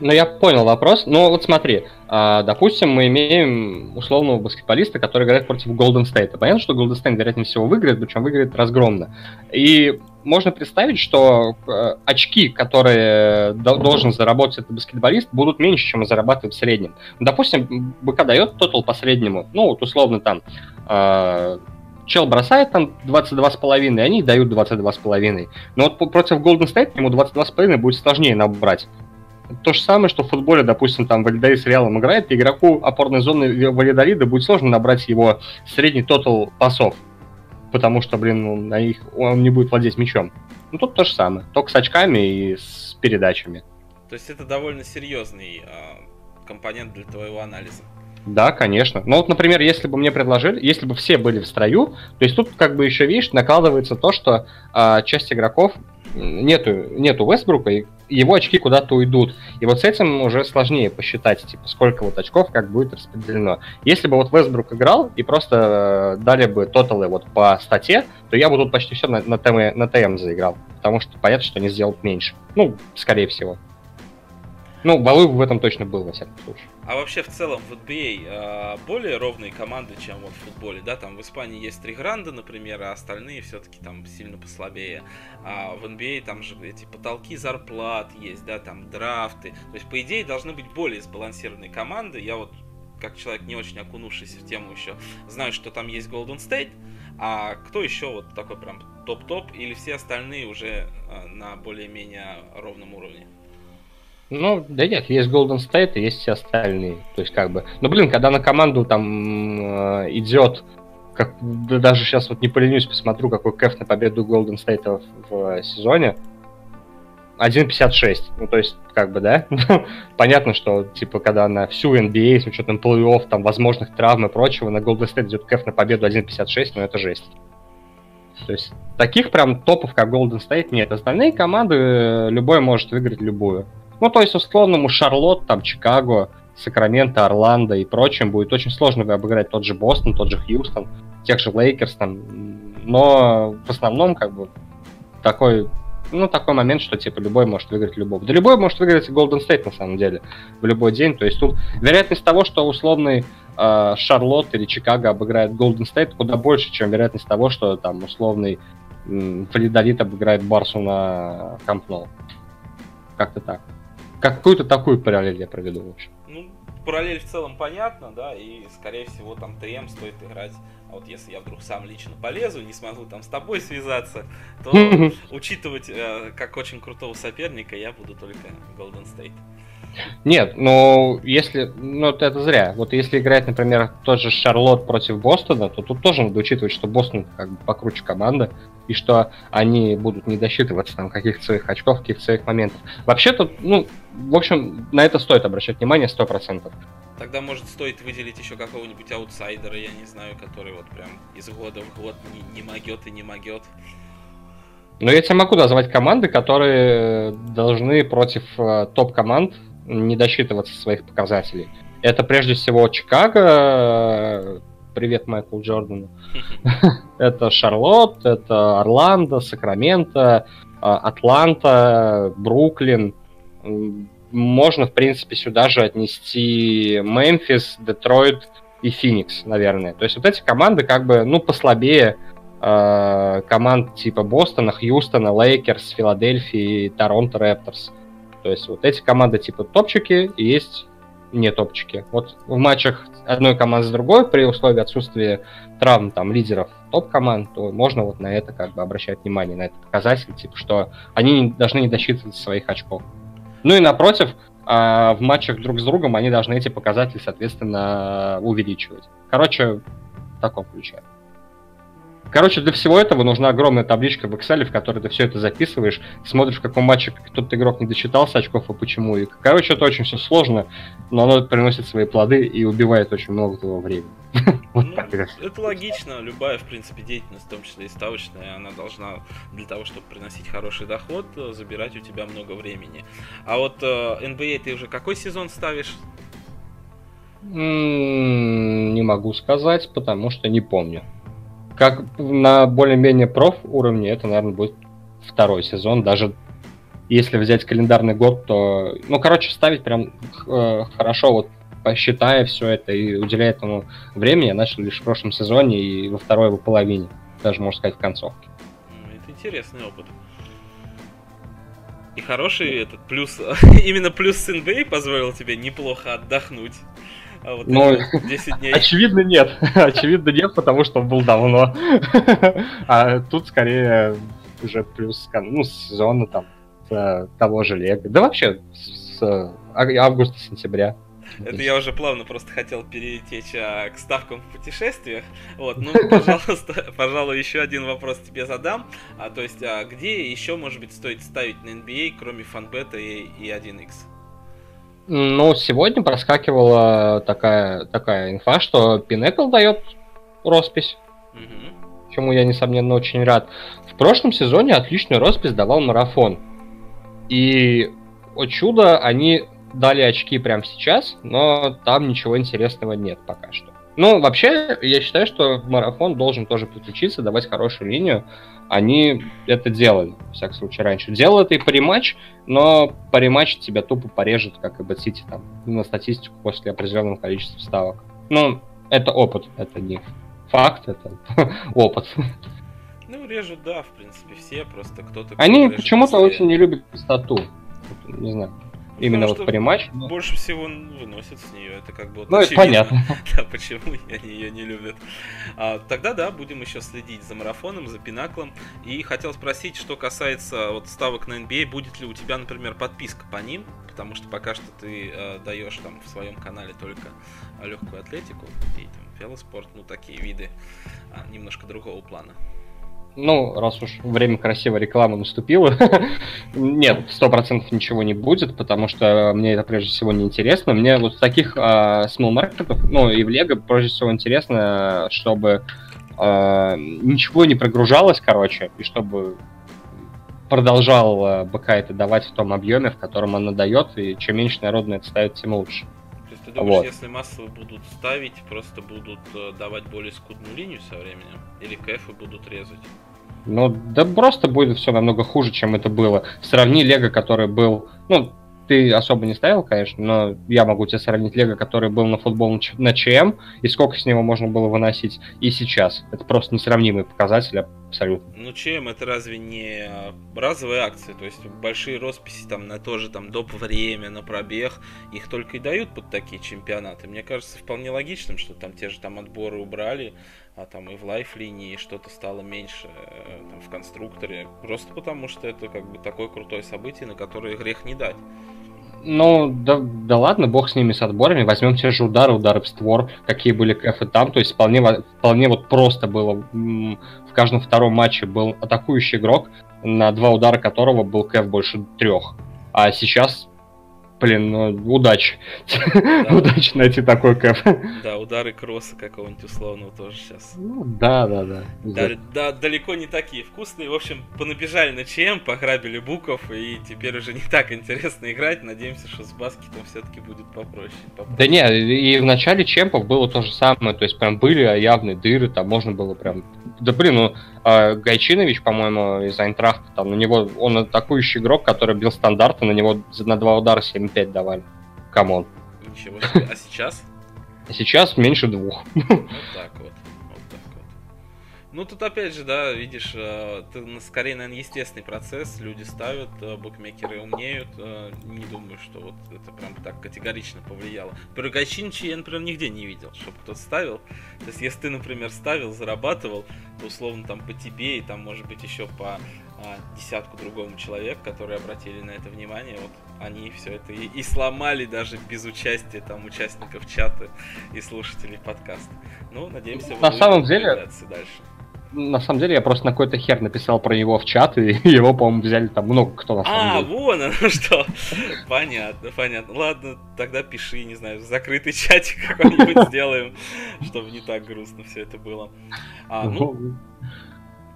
Ну, я понял вопрос. Ну, вот смотри, а, допустим, мы имеем условного баскетболиста, который играет против Golden State. Понятно, что Golden State, вероятнее всего, выиграет, причем выиграет разгромно. И можно представить, что э, очки, которые должен заработать этот баскетболист, будут меньше, чем он зарабатывает в среднем. Допустим, БК дает тотал по среднему, ну, вот условно там, э, чел бросает там 22,5, и они дают 22,5. Но вот против Golden State ему 22,5 будет сложнее набрать. То же самое, что в футболе, допустим, там Валидолид с Реалом играет, и игроку опорной зоны Валидолида будет сложно набрать его средний тотал пасов потому что, блин, ну, на их, он не будет владеть мячом. Ну, тут то же самое, только с очками и с передачами. То есть это довольно серьезный э, компонент для твоего анализа. Да, конечно. Ну вот, например, если бы мне предложили, если бы все были в строю, то есть тут как бы еще, видишь, накладывается то, что а, часть игроков нету, нету Вестбрука, и его очки куда-то уйдут. И вот с этим уже сложнее посчитать, типа, сколько вот очков как будет распределено. Если бы вот Вестбрук играл и просто э, дали бы тоталы вот по стате, то я бы тут почти все на, на, ТМ, на ТМ заиграл. Потому что понятно, что они сделают меньше. Ну, скорее всего. Ну, Балуй в этом точно был, во всяком случае. А вообще в целом в NBA э, более ровные команды, чем вот в футболе, да? Там в Испании есть три гранда, например, а остальные все-таки там сильно послабее. А в NBA там же эти потолки зарплат есть, да, там драфты. То есть, по идее, должны быть более сбалансированные команды. Я вот как человек, не очень окунувшийся в тему еще, знаю, что там есть Golden State, а кто еще вот такой прям топ-топ, или все остальные уже на более-менее ровном уровне? Ну, да нет, есть Golden State и есть все остальные. То есть, как бы. Ну, блин, когда на команду там э, идет, как да даже сейчас вот не поленюсь, посмотрю, какой кэф на победу Golden State в, в сезоне. 1.56. Ну, то есть, как бы, да? Понятно, что, типа, когда на всю NBA, с учетом плей-офф, там, возможных травм и прочего, на Golden State идет кэф на победу 1.56, ну, это жесть. То есть, таких прям топов, как Golden State, нет. Остальные команды, э, любой может выиграть любую. Ну, то есть, условному Шарлот, там, Чикаго, Сакраменто, Орландо и прочим будет очень сложно обыграть тот же Бостон, тот же Хьюстон, тех же Лейкерс там. Но в основном, как бы, такой, ну, такой момент, что, типа, любой может выиграть любого. Да любой может выиграть и Golden State, на самом деле, в любой день. То есть тут вероятность того, что условный э, Шарлотт или Чикаго обыграет Golden State, куда больше, чем вероятность того, что там условный э, Вальядолид обыграет Барсу на Камп Ноу. Как-то так. Какую-то такую параллель я проведу, в общем. Ну, параллель в целом понятна, да, и, скорее всего, там ТМ стоит играть. А вот если я вдруг сам лично полезу, не смогу там с тобой связаться, то учитывать э, как очень крутого соперника я буду только Golden State. Нет, ну если, ну это зря. Вот если играть, например, тот же Шарлот против Бостона, то тут тоже надо учитывать, что Бостон как бы покруче команда, и что они будут не досчитываться там каких-то своих очков, каких-то своих моментов. Вообще тут, ну, в общем, на это стоит обращать внимание сто процентов. Тогда, может, стоит выделить еще какого-нибудь аутсайдера, я не знаю, который вот прям из года в год не, не могет и не могет. Но я тебе могу назвать команды, которые должны против э, топ-команд не досчитываться своих показателей. Это прежде всего Чикаго, привет Майклу Джордану. это Шарлотт, это Орландо, Сакраменто, а, Атланта, Бруклин. Можно, в принципе, сюда же отнести Мемфис, Детройт и Феникс, наверное. То есть вот эти команды как бы, ну, послабее э, команд типа Бостона, Хьюстона, Лейкерс, Филадельфии, Торонто Рэпторс. То есть вот эти команды типа топчики и есть не топчики. Вот в матчах одной команды с другой, при условии отсутствия травм там лидеров топ-команд, то можно вот на это как бы обращать внимание, на этот показатель, типа, что они не, должны не досчитывать своих очков. Ну и напротив, а, в матчах друг с другом они должны эти показатели, соответственно, увеличивать. Короче, в таком ключе. Короче, для всего этого нужна огромная табличка в Excel, в которой ты все это записываешь, смотришь, в каком матче кто-то игрок не досчитался очков и почему. И, короче, это очень все сложно, но оно приносит свои плоды и убивает очень много твоего времени. Ну, это логично. Любая, в принципе, деятельность, в том числе и ставочная, она должна для того, чтобы приносить хороший доход, забирать у тебя много времени. А вот NBA э, ты уже какой сезон ставишь? Не могу сказать, потому что не помню. Как на более-менее проф уровне, это, наверное, будет второй сезон. Даже если взять календарный год, то... Ну, короче, ставить прям э, хорошо, вот посчитая все это и уделяя этому времени, я начал лишь в прошлом сезоне и во второй его половине. Даже, можно сказать, в концовке. Это интересный опыт. И хороший этот плюс, именно плюс с позволил тебе неплохо отдохнуть. А вот ну, 10 дней. Очевидно, нет. очевидно, нет, потому что он был давно. а тут скорее уже плюс ну, сезона там того же Лего. Да вообще с августа-сентября. Это я уже плавно просто хотел перетечь а, к ставкам в путешествиях. Вот, ну, пожалуйста, пожалуй, еще один вопрос тебе задам. А, то есть, а где еще, может быть, стоит ставить на NBA, кроме фанбета и, и 1x? Ну, сегодня проскакивала такая, такая инфа, что Pinnacle дает роспись. Угу. Чему я, несомненно, очень рад. В прошлом сезоне отличную роспись давал марафон. И, о чудо, они дали очки прямо сейчас, но там ничего интересного нет пока что. Ну, вообще, я считаю, что марафон должен тоже подключиться, давать хорошую линию. Они это делали, в всяком случае, раньше. Делал это и по рематч, но по рематч тебя тупо порежет, как и City, там, на статистику после определенного количества ставок. Ну, это опыт, это не факт, это опыт. Ну, режут, да, в принципе, все, просто кто-то... Они почему-то очень не любят пустоту. Не знаю. Именно вот при матче. Но... Больше всего выносит с нее. Это как бы вот Ну, это понятно. да, почему они ее не любят. А, тогда да, будем еще следить за марафоном, за пинаклом. И хотел спросить, что касается вот ставок на NBA, а, будет ли у тебя, например, подписка по ним? Потому что пока что ты э, даешь там в своем канале только легкую атлетику и там велоспорт, ну такие виды а, немножко другого плана ну, раз уж время красивой рекламы наступило, нет, сто процентов ничего не будет, потому что мне это прежде всего не интересно. Мне вот таких э, small marketов, ну, и в Лего прежде всего интересно, чтобы э, ничего не прогружалось, короче, и чтобы продолжал э, БК это давать в том объеме, в котором она дает, и чем меньше народу это ставит, тем лучше. Ты думаешь, вот. если массово будут ставить, просто будут э, давать более скудную линию со временем? Или кэфы будут резать? Ну, да просто будет все намного хуже, чем это было. Сравни Лего, который был, ну, ты особо не ставил, конечно, но я могу тебе сравнить Лего, который был на футбол на ЧМ, и сколько с него можно было выносить, и сейчас. Это просто несравнимый показатель абсолютно. Ну ЧМ это разве не разовые акции? То есть большие росписи там на тоже там доп. время, на пробег, их только и дают под такие чемпионаты. Мне кажется вполне логичным, что там те же там отборы убрали, а там и в лайф-линии что-то стало меньше э, там, в конструкторе. Просто потому что это как бы такое крутое событие, на которое грех не дать. Ну, да, да ладно, бог с ними, с отборами. Возьмем те же удары, удары в створ, какие были кэфы там. То есть вполне, вполне вот просто было. В каждом втором матче был атакующий игрок, на два удара которого был кэф больше трех. А сейчас Блин, ну, удачи. Да. удачи найти такой кэф. Да, удары кросса какого-нибудь условного тоже сейчас. Ну, да, да, да. Да, да, далеко не такие вкусные. В общем, понабежали на ЧМ, пограбили буков, и теперь уже не так интересно играть. Надеемся, что с баскетом все-таки будет попроще, попроще. Да не, и в начале чемпов было то же самое. То есть прям были явные дыры, там можно было прям... Да блин, ну, а, Гайчинович, по-моему, из Айнтрахта, там на него, он атакующий игрок, который бил стандарты, на него на два удара 7-5 давали. Come on. Ничего себе. А сейчас? А сейчас меньше двух. Вот так вот. Ну, тут опять же, да, видишь, э, это скорее, наверное, естественный процесс. Люди ставят, э, букмекеры умнеют. Э, не думаю, что вот это прям так категорично повлияло. Пирогачинчи я, например, нигде не видел, чтобы кто-то ставил. То есть, если ты, например, ставил, зарабатывал, то условно там по тебе и там, может быть, еще по десятку другому человек, которые обратили на это внимание, вот они все это и, и сломали даже без участия там участников чата и слушателей подкаста. Ну, надеемся, на самом деле дальше на самом деле я просто на какой-то хер написал про него в чат, и его, по-моему, взяли там много кто на самом а, деле. А, вон оно что. Понятно, понятно. Ладно, тогда пиши, не знаю, закрытый чатик какой-нибудь сделаем, чтобы не так грустно все это было. А, ну,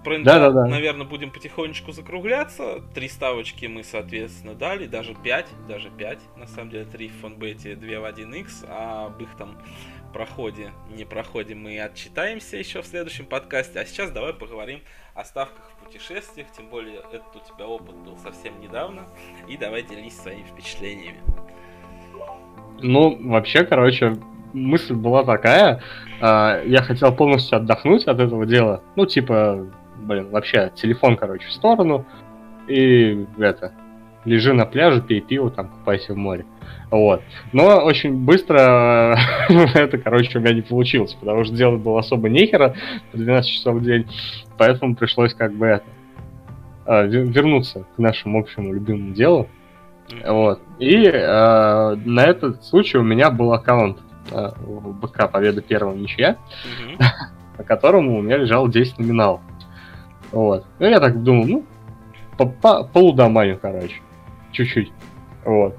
про да, да, да. наверное, будем потихонечку закругляться. Три ставочки мы, соответственно, дали, даже пять, даже пять, на самом деле, три в фонбете, две в 1x, а об их там проходе, не проходе мы отчитаемся еще в следующем подкасте. А сейчас давай поговорим о ставках в путешествиях, тем более этот у тебя опыт был совсем недавно. И давай делись своими впечатлениями. Ну, вообще, короче, мысль была такая. Э, я хотел полностью отдохнуть от этого дела. Ну, типа, блин, вообще, телефон, короче, в сторону. И это, лежи на пляже, пей пиво, там, купайся в море. Вот. Но очень быстро это, короче, у меня не получилось, потому что делать было особо нехера по 12 часов в день, поэтому пришлось как бы это, а, вернуться к нашему общему любимому делу. Вот. И э, на этот случай у меня был аккаунт э, в БК Победа первого ничья, mm-hmm. по которому у меня лежал 10 номинал. Вот. Ну, я так думал, ну, по, по полудоманю, короче. Чуть-чуть. Вот.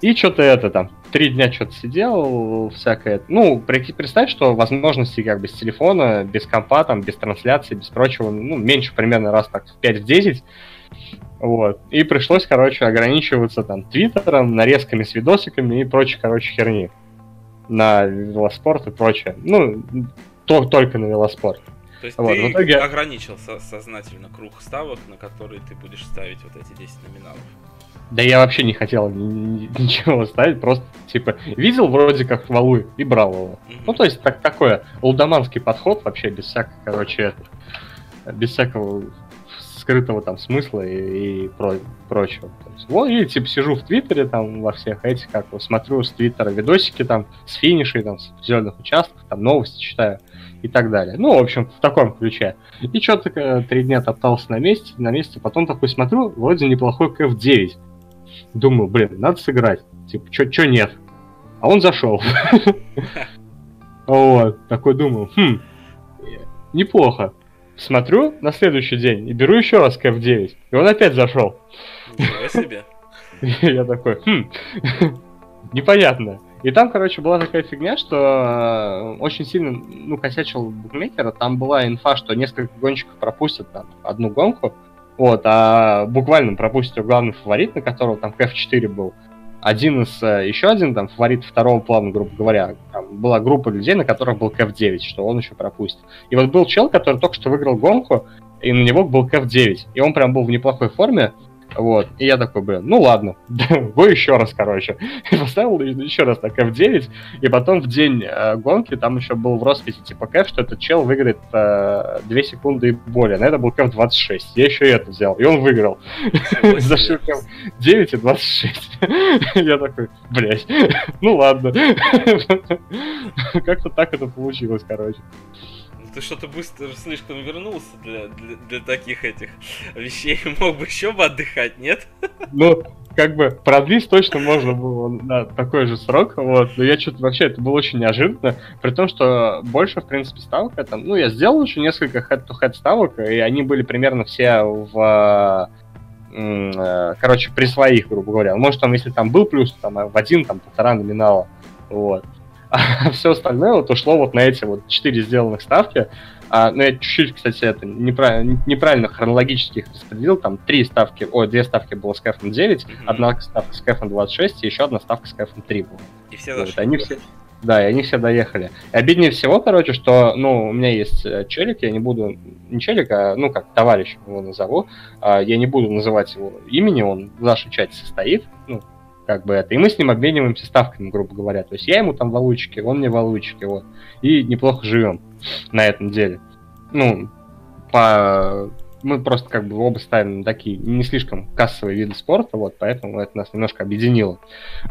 И что-то это там, три дня что-то сидел, всякое. Ну, представь, что возможности как бы с телефона, без компа, там, без трансляции, без прочего, ну, меньше примерно раз так в 5-10. Вот. И пришлось, короче, ограничиваться там твиттером, нарезками с видосиками и прочей, короче, херни. На велоспорт и прочее. Ну, то, только на велоспорт. То есть вот, ты итоге... ограничил сознательно круг ставок, на которые ты будешь ставить вот эти 10 номиналов. Да я вообще не хотел ничего ставить, просто, типа, видел вроде как валу и брал его. Mm-hmm. Ну, то есть, так, такое лудоманский подход вообще, без всякого, короче, без всякого скрытого там смысла и, и про, прочего. То есть, вот, и, типа, сижу в Твиттере там во всех этих, как смотрю с Твиттера видосики там, с финишей, там, с зеленых участков, там, новости читаю и так далее. Ну, в общем, в таком ключе. И что-то э, три дня топтался на месте, на месте, потом такой смотрю, вроде неплохой КФ-9. Думаю, блин, надо сыграть. Типа, чё, нет? А он зашел. Вот, такой думаю, хм, неплохо. Смотрю на следующий день и беру еще раз КФ-9. И он опять зашел. себе. Я такой, хм, непонятно. И там, короче, была такая фигня, что э, очень сильно, ну, косячил букмекера. Там была инфа, что несколько гонщиков пропустят там одну гонку, вот, а буквально пропустил главный фаворит, на которого там КФ-4 был. Один из, э, еще один там фаворит второго плана, грубо говоря. Там была группа людей, на которых был КФ-9, что он еще пропустит. И вот был чел, который только что выиграл гонку, и на него был КФ-9. И он прям был в неплохой форме, вот. И я такой, блин, ну ладно, бой еще раз, короче. И поставил еще раз так F9, и потом в день э, гонки там еще был в росписи типа кэф, что этот чел выиграет э, 2 секунды и более. На это был кэф 26. Я еще и это взял, и он выиграл. Зашил кэф 9 и 26. Я такой, блять, ну ладно. Как-то так это получилось, короче ты что-то быстро слишком вернулся для, для, для таких этих вещей. Мог бы еще бы отдыхать, нет? Ну, как бы продлить точно можно было на такой же срок, вот. Но я что-то вообще, это было очень неожиданно, при том, что больше, в принципе, ставка там, ну, я сделал еще несколько head-to-head ставок, и они были примерно все в э, короче, при своих, грубо говоря. Может, там, если там был плюс, там, в один, там, полтора номинала, вот. А все остальное вот ушло вот на эти вот четыре сделанных ставки. А, ну, я чуть-чуть, кстати, это неправильно, неправильно хронологически их распределил. Там три ставки, ой, две ставки было с кэфом 9, mm-hmm. одна ставка с кэфом 26 и еще одна ставка с кэфом 3 была. И все. Вот, они все, да, и они все доехали. И обиднее всего, короче, что, ну, у меня есть э, челик, я не буду, не челик, а, ну, как товарищ его назову, а, я не буду называть его имени, он в нашей чате состоит, ну, как бы это. И мы с ним обмениваемся ставками, грубо говоря. То есть я ему там валучики, он мне валучики, вот. И неплохо живем на этом деле. Ну, по мы просто как бы оба ставим такие не слишком кассовые виды спорта, вот, поэтому это нас немножко объединило.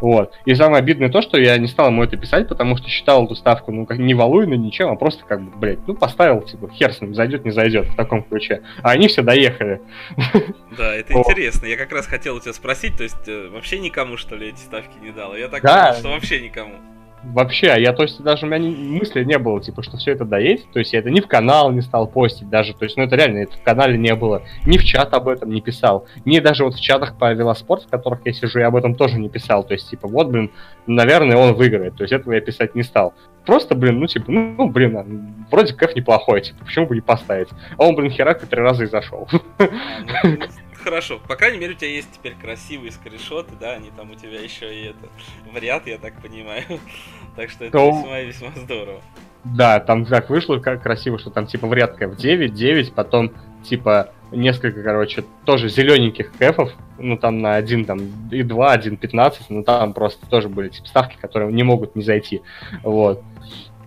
Вот. И самое обидное то, что я не стал ему это писать, потому что считал эту ставку, ну, как не валуйно, ничем, а просто как бы, блядь, ну, поставил, типа, хер с ним, зайдет, не зайдет, в таком ключе. А они все доехали. Да, это интересно. Я как раз хотел у тебя спросить, то есть э, вообще никому, что ли, эти ставки не дал? Я так да. что вообще никому. Вообще, я, то есть, даже у меня мысли не было, типа, что все это доедет, то есть, я это ни в канал не стал постить даже, то есть, ну, это реально, это в канале не было, ни в чат об этом не писал, ни даже вот в чатах по велоспорт, в которых я сижу, я об этом тоже не писал, то есть, типа, вот, блин, наверное, он выиграет, то есть, этого я писать не стал. Просто, блин, ну, типа, ну, ну блин, а, вроде кэф неплохой, типа, почему бы не поставить? А он, блин, херак три раза и зашел. Хорошо. По крайней мере, у тебя есть теперь красивые скриншоты, да, они там у тебя еще и это в ряд, я так понимаю. так что это весьма весьма здорово. Да, там так вышло как красиво, что там типа в ряд в 9, 9, потом типа несколько, короче, тоже зелененьких кэфов, ну там на один там и 2, один 15, ну там просто тоже были типа ставки, которые не могут не зайти, вот.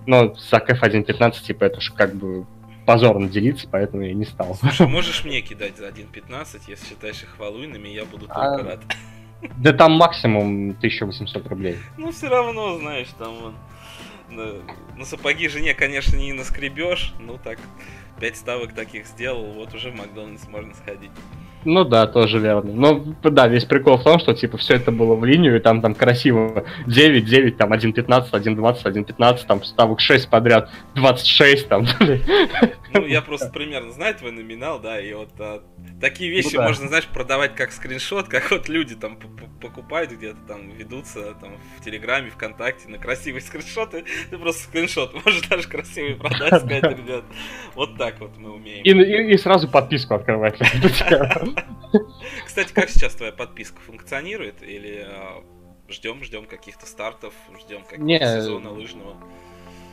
Но за кэф 1.15, типа, это же как бы позорно делиться, поэтому я не стал. Слушай, можешь мне кидать за 1.15, если считаешь их валуйными, я буду только а... рад. Да там максимум 1800 рублей. Ну, все равно, знаешь, там вон, на, на сапоги жене, конечно, не наскребешь, ну так, 5 ставок таких сделал, вот уже в Макдональдс можно сходить. Ну да, тоже верно. Ну да, весь прикол в том, что типа все это было в линию, и там там красиво 9, 9, там 1.15, 1.20, 1.15, там ставок 6 подряд, 26 там. Ну, я просто примерно знаю твой номинал, да, и вот а, такие вещи ну, да. можно, знаешь, продавать как скриншот, как вот люди там покупают где-то там, ведутся там в Телеграме, ВКонтакте на красивые скриншоты, ты просто скриншот можешь даже красивый продать, сказать, ребят, вот так вот мы умеем. И, и, и сразу подписку открывать. Кстати, как сейчас твоя подписка функционирует? Или а, ждем, ждем каких-то стартов, ждем какого-то сезона лыжного?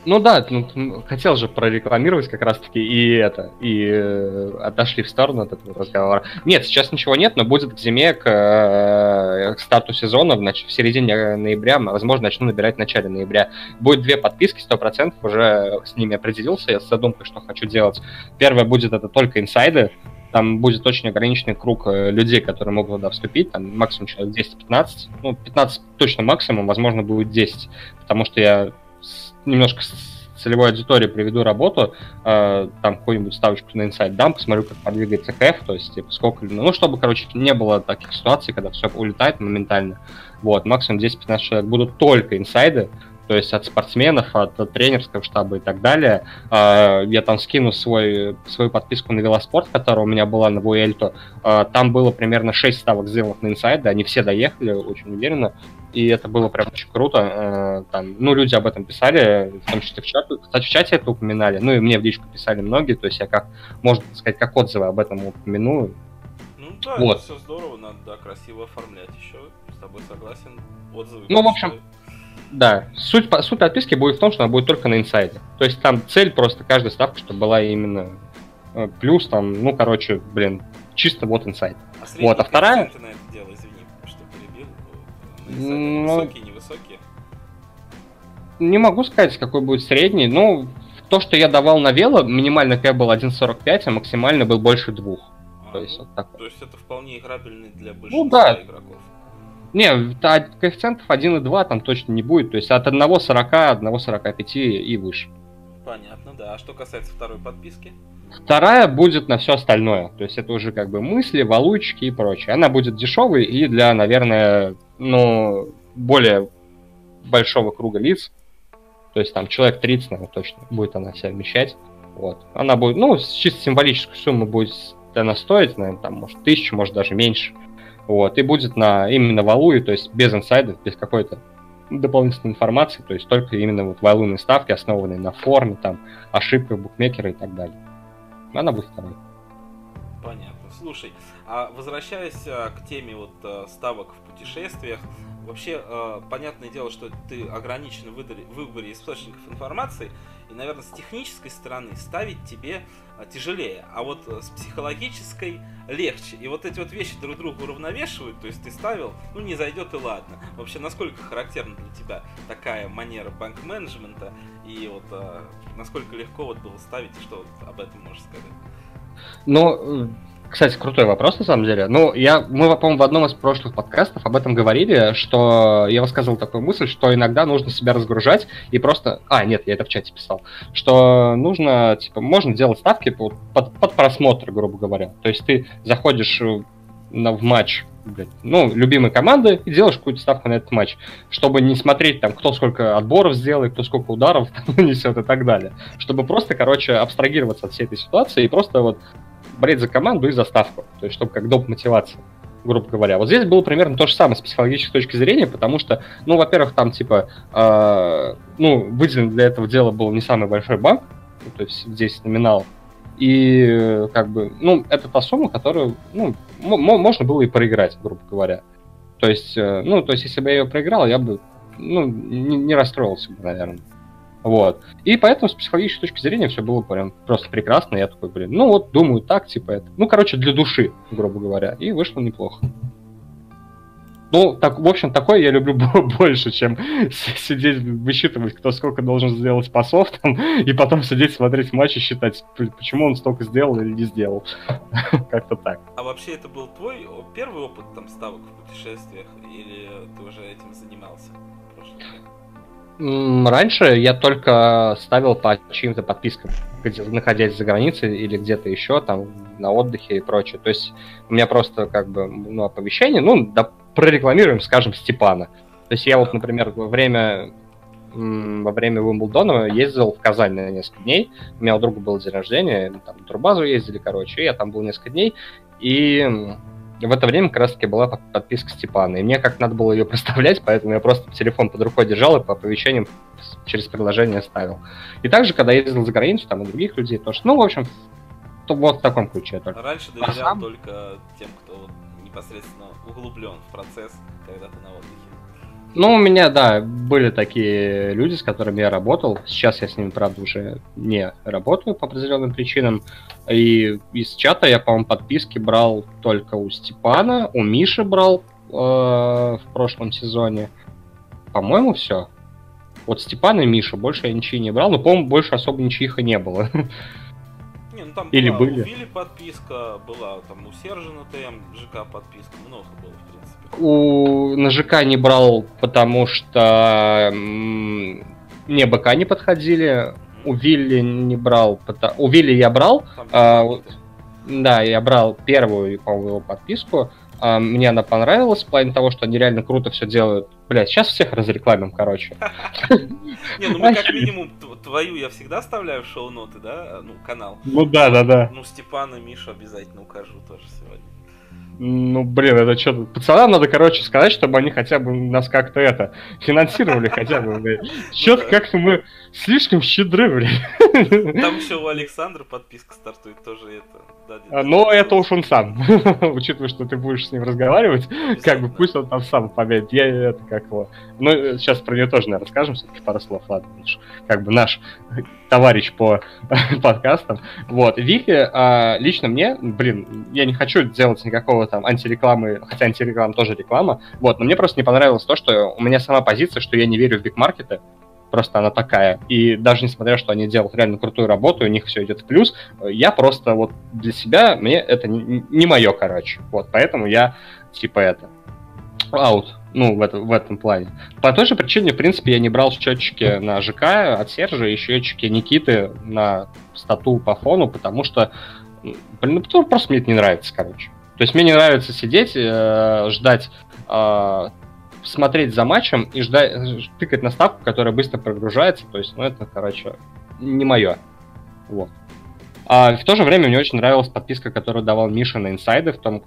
Ну да, ну, хотел же прорекламировать как раз-таки и это, и э, отошли в сторону от этого разговора. Нет, сейчас ничего нет, но будет к зиме, к, э, к старту сезона, в, нач- в середине ноября, возможно, начну набирать в начале ноября. Будет две подписки, 100%, уже с ними определился, я с задумкой, что хочу делать. Первое будет это только инсайды, там будет очень ограниченный круг э, людей, которые могут туда вступить, там максимум человек 10-15, ну, 15 точно максимум, возможно, будет 10, потому что я немножко целевой аудитории приведу работу, э, там какую-нибудь ставочку на инсайд дам, посмотрю, как подвигается КФ, то есть, типа, сколько, ну, чтобы, короче, не было таких ситуаций, когда все улетает моментально. Вот, максимум 10-15 человек будут только инсайды, то есть от спортсменов, от, тренерского штаба и так далее. Э, я там скину свой, свою подписку на велоспорт, которая у меня была на Буэльто. Э, там было примерно 6 ставок сделанных на инсайды, они все доехали, очень уверенно. И это было прям очень круто. Э, там, ну, люди об этом писали, в том числе в чате. Кстати, в чате это упоминали. Ну, и мне в личку писали многие. То есть я как, можно сказать, как отзывы об этом упомяну. Ну да, вот. это все здорово, надо да, красиво оформлять еще. С тобой согласен. Отзывы. Ну, в общем, да, суть, суть подписки будет в том, что она будет только на инсайде. То есть там цель просто каждой ставки, чтобы была именно э, плюс, там, ну, короче, блин, чисто вот инсайд. А вот, а вторая... Ты на это дело, извини, что перебил. Ну, высокие, невысокие? Не могу сказать, какой будет средний. Ну, то, что я давал на вело, минимальный кэп был 1.45, а максимально был больше двух. А, то, есть, ну, вот так то есть это вполне играбельный для большинства ну, да. игроков. Не, коэффициентов 1 и 2 там точно не будет. То есть от 1,40, 1,45 и выше. Понятно, да. А что касается второй подписки? Вторая будет на все остальное. То есть это уже как бы мысли, валучки и прочее. Она будет дешевой и для, наверное, ну, более большого круга лиц. То есть там человек 30, наверное, точно будет она себя вмещать. Вот. Она будет, ну, чисто символическую сумму будет она стоить, наверное, там, может, тысячу, может, даже меньше. Вот, и будет на именно валуе, то есть без инсайдов, без какой-то дополнительной информации, то есть только именно вот валуйные ставки, основанные на форме, там, ошибках букмекера и так далее. Она будет второй. Понятно. Слушай, а возвращаясь а, к теме вот а, ставок в путешествиях, вообще а, понятное дело, что ты ограничен в выборе источников информации, и, наверное, с технической стороны ставить тебе тяжелее, а вот э, с психологической легче. И вот эти вот вещи друг друга уравновешивают, то есть ты ставил, ну не зайдет и ладно. Вообще, насколько характерна для тебя такая манера банк-менеджмента, и вот насколько легко вот было ставить, что вот об этом можешь сказать? Ну, кстати, крутой вопрос, на самом деле. Ну, я, мы, по-моему, в одном из прошлых подкастов об этом говорили, что я высказывал такую мысль, что иногда нужно себя разгружать и просто... А, нет, я это в чате писал. Что нужно, типа, можно делать ставки под, под, просмотр, грубо говоря. То есть ты заходишь на, в матч блядь, ну, любимой команды и делаешь какую-то ставку на этот матч, чтобы не смотреть там, кто сколько отборов сделает, кто сколько ударов там, нанесет и так далее. Чтобы просто, короче, абстрагироваться от всей этой ситуации и просто вот болеть за команду и за ставку. То есть, чтобы как доп. мотивация, грубо говоря. Вот здесь было примерно то же самое с психологической точки зрения, потому что, ну, во-первых, там, типа, э, ну, выделен для этого дела был не самый большой банк, ну, то есть здесь номинал, и, как бы, ну, это та сумма, которую, ну, можно было и проиграть, грубо говоря. То есть, э, ну, то есть, если бы я ее проиграл, я бы, ну, не, не расстроился бы, наверное. Вот. И поэтому с психологической точки зрения все было прям просто прекрасно. Я такой, блин, ну вот, думаю так, типа это. Ну, короче, для души, грубо говоря. И вышло неплохо. Ну, так, в общем, такое я люблю больше, чем сидеть, высчитывать, кто сколько должен сделать пасов, там, и потом сидеть, смотреть матч и считать, почему он столько сделал или не сделал. Как-то так. А вообще это был твой первый опыт там ставок в путешествиях, или ты уже этим занимался? Раньше я только ставил по чьим-то подпискам, находясь за границей или где-то еще, там, на отдыхе и прочее. То есть у меня просто как бы ну, оповещение, ну, да, прорекламируем, скажем, Степана. То есть я вот, например, во время во время Уимблдона ездил в Казань на несколько дней. У меня у друга был день рождения, там турбазу ездили, короче, и я там был несколько дней. И в это время как раз таки была подписка Степана. И мне как надо было ее проставлять, поэтому я просто телефон под рукой держал и по оповещениям через приложение ставил. И также, когда ездил за границу, там и других людей тоже. Ну, в общем, то вот в таком ключе только. Раньше доверял а сам... только тем, кто непосредственно углублен в процесс, когда ты на отдыхе. Ну, у меня, да, были такие люди, с которыми я работал. Сейчас я с ними, правда, уже не работаю по определенным причинам. И из чата я, по-моему, подписки брал только у Степана, у Миши брал э, в прошлом сезоне. По-моему, все. Вот Степан и Миша, больше я ничего не брал, но, по-моему, больше особо ничьих и не было. Не, ну там Или была были. у Вилли подписка, была там у Сержа на ТМ ЖК подписка, много было. У на ЖК не брал, потому что мне БК не подходили. У Вилли не брал, потому... у Вилли я брал. А, да, я брал первую, по-моему, подписку. А, мне она понравилась в плане того, что они реально круто все делают. Блять, сейчас всех разрекламим, короче. Не, ну мы как минимум твою я всегда оставляю в шоу-ноты, да? Ну, канал. Ну да, да, да. Ну, Степана, Мишу обязательно укажу тоже сегодня. Ну, блин, это что Пацанам надо, короче, сказать, чтобы они хотя бы нас как-то это финансировали хотя бы, блядь. Что-то ну как-то мы слишком щедры, блядь. Там еще у Александра подписка стартует тоже это. А, но это уж он сам. Учитывая, что ты будешь с ним разговаривать, как бы пусть он там сам поверит. Я это как его. Ну, сейчас про нее тоже, наверное, расскажем все-таки пару слов, ладно. Как бы наш товарищ по подкастам. Вот. Вики, а, лично мне, блин, я не хочу делать никакого там антирекламы, хотя антиреклама тоже реклама. Вот, но мне просто не понравилось то, что у меня сама позиция, что я не верю в бигмаркеты просто она такая. И даже несмотря, что они делают реально крутую работу, у них все идет в плюс, я просто вот для себя, мне это не, не мое, короче. Вот, поэтому я типа это аут, ну, в, это, в этом плане. По той же причине, в принципе, я не брал счетчики на ЖК от Сержа и счетчики Никиты на стату по фону, потому что, блин, ну, просто мне это не нравится, короче. То есть мне не нравится сидеть, э, ждать э, смотреть за матчем и ждать, тыкать на ставку, которая быстро прогружается. То есть, ну, это, короче, не мое. Вот. А в то же время мне очень нравилась подписка, которую давал Миша на инсайды в том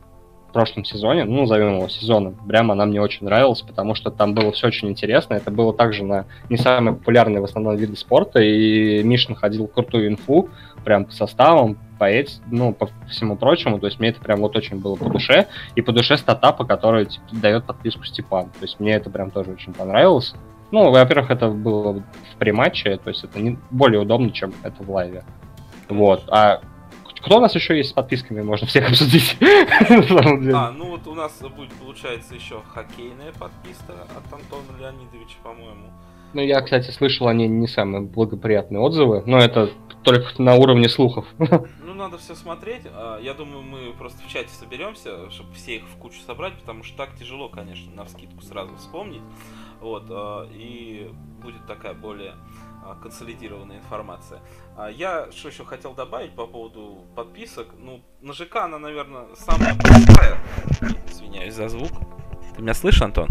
в прошлом сезоне, ну, назовем его сезоном. Прям она мне очень нравилась, потому что там было все очень интересно. Это было также на не самые популярные в основном виды спорта, и Миша находил крутую инфу, прям по составам, по эти, ну, по всему прочему. То есть мне это прям вот очень было по душе. И по душе статапа, который типа, дает подписку Степан. То есть мне это прям тоже очень понравилось. Ну, во-первых, это было в приматче, то есть это не более удобно, чем это в лайве. Вот. А кто у нас еще есть с подписками? Можно всех обсудить. А, ну вот у нас будет, получается, еще хоккейная подписка от Антона Леонидовича, по-моему. Ну, я, кстати, слышал, они не самые благоприятные отзывы, но это только на уровне слухов. Ну, надо все смотреть. А, я думаю, мы просто в чате соберемся, чтобы все их в кучу собрать, потому что так тяжело, конечно, на вскидку сразу вспомнить. Вот, а, и будет такая более консолидированная информация. Я что еще хотел добавить по поводу подписок. Ну, на ЖК она, наверное, самая простая. Извиняюсь за звук. Ты меня слышишь, Антон?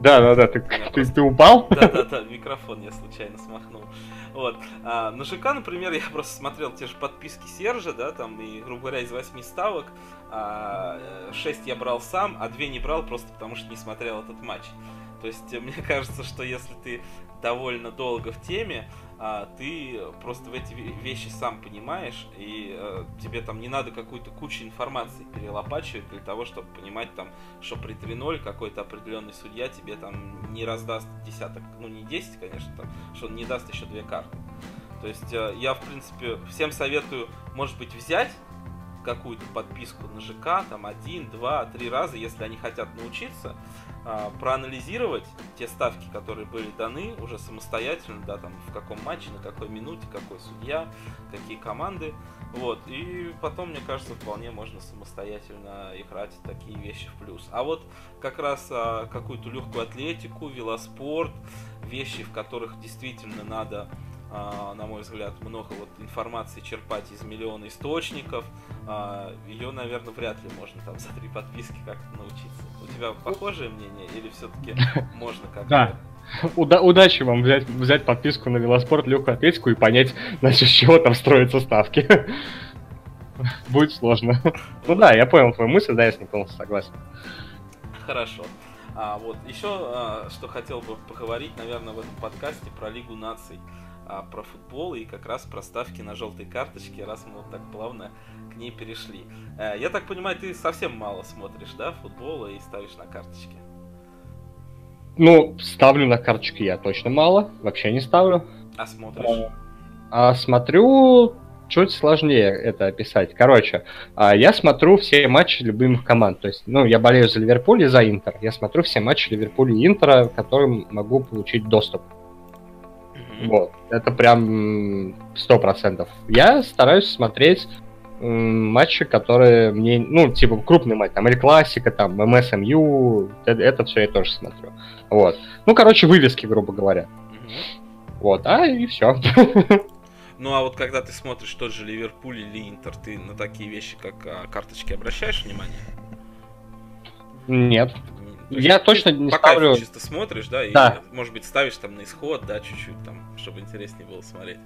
Да, да, да, ты, ты, ты упал? Да, да, да, микрофон я случайно смахнул. Вот. А, на ЖК, например, я просто смотрел те же подписки Сержа, да, там, и, грубо говоря, из восьми ставок а, 6 я брал сам, а 2 не брал просто потому, что не смотрел этот матч. То есть, мне кажется, что если ты довольно долго в теме, а, ты просто в эти вещи сам понимаешь, и а, тебе там не надо какую-то кучу информации перелопачивать для того, чтобы понимать там, что при 3-0 какой-то определенный судья тебе там не раздаст десяток, ну не 10, конечно, там, что он не даст еще две карты. То есть а, я, в принципе, всем советую, может быть, взять какую-то подписку на ЖК, там один, два, три раза, если они хотят научиться, проанализировать те ставки, которые были даны уже самостоятельно, да, там в каком матче, на какой минуте, какой судья, какие команды, вот, и потом, мне кажется, вполне можно самостоятельно играть такие вещи в плюс. А вот как раз а, какую-то легкую атлетику, велоспорт, вещи, в которых действительно надо а, на мой взгляд, много вот информации черпать из миллиона источников. А, Ее, наверное, вряд ли можно там за три подписки как-то научиться. Тебя похожее мнение или все-таки можно как-то... Да. Уда- удачи вам взять, взять подписку на велоспорт, легкую атлетику и понять, значит, с чего там строятся ставки. Будет сложно. Ну да, я понял твою мысль, да, я с ней полностью согласен. Хорошо. А, вот еще, а, что хотел бы поговорить, наверное, в этом подкасте про Лигу наций а, про футбол и как раз про ставки на желтые карточки, раз мы вот так плавно к ней перешли. Э, я так понимаю, ты совсем мало смотришь, да, футбола и ставишь на карточки? Ну, ставлю на карточки я точно мало, вообще не ставлю. А смотришь? А, а смотрю чуть сложнее это описать. Короче, а, я смотрю все матчи любимых команд. То есть, ну, я болею за Ливерпуль и за Интер. Я смотрю все матчи Ливерпуля и Интера, к которым могу получить доступ. Вот. Это прям сто процентов. Я стараюсь смотреть матчи, которые мне, ну, типа, крупный матч, там, или классика, там, МСМЮ, это, это все я тоже смотрю. Вот. Ну, короче, вывески, грубо говоря. Угу. Вот, а и все. Ну, а вот когда ты смотришь тот же Ливерпуль или Интер, ты на такие вещи, как а, карточки, обращаешь внимание? Нет. То я точно не пока ставлю... чисто смотришь, да, и, да. может быть, ставишь там на исход, да, чуть-чуть там, чтобы интереснее было смотреть.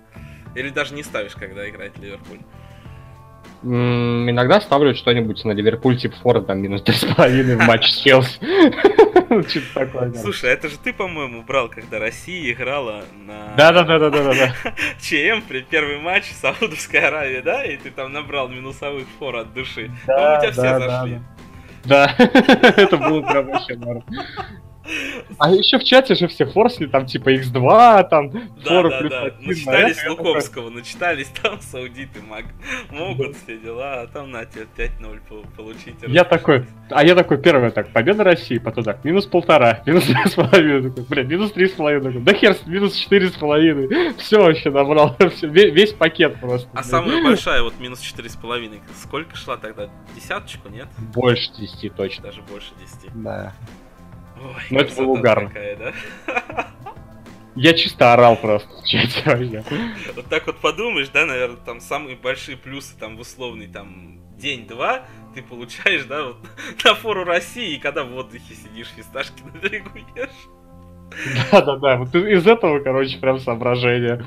Или даже не ставишь, когда играет Ливерпуль. Иногда ставлю что-нибудь на Ливерпуль типа Фора, там минус 3,5 в матч с Челси. Слушай, это же ты, по-моему, брал, когда Россия играла на... Да-да-да-да-да. ЧМ, первый матч Саудовской Аравии, да? И ты там набрал минусовых фор от души. Да, у тебя все зашли. Да, это было прям вообще норм. А еще в чате же все форсли, там типа X2, там да, да, да. Начитались а Луковского, такой... начитались там саудиты маг, могут все дела, а там на тебе 5-0 получить. Я такой, а я такой первый так, победа России, потом так, минус полтора, минус три с половиной, такой, блин, минус три с половиной, да хер, минус четыре с половиной, все вообще набрал, все, весь пакет просто. А самая большая вот минус четыре с половиной, сколько шла тогда? Десяточку, нет? Больше десяти точно. Даже больше десяти. Да. Ой, ну это было угарно. Такая, да? Я чисто орал просто. Вот так вот подумаешь, да, наверное, там самые большие плюсы там в условный там день-два ты получаешь, да, вот на фору России, когда в отдыхе сидишь, фисташки на берегу ешь. Да-да-да, вот из этого, короче, прям соображение.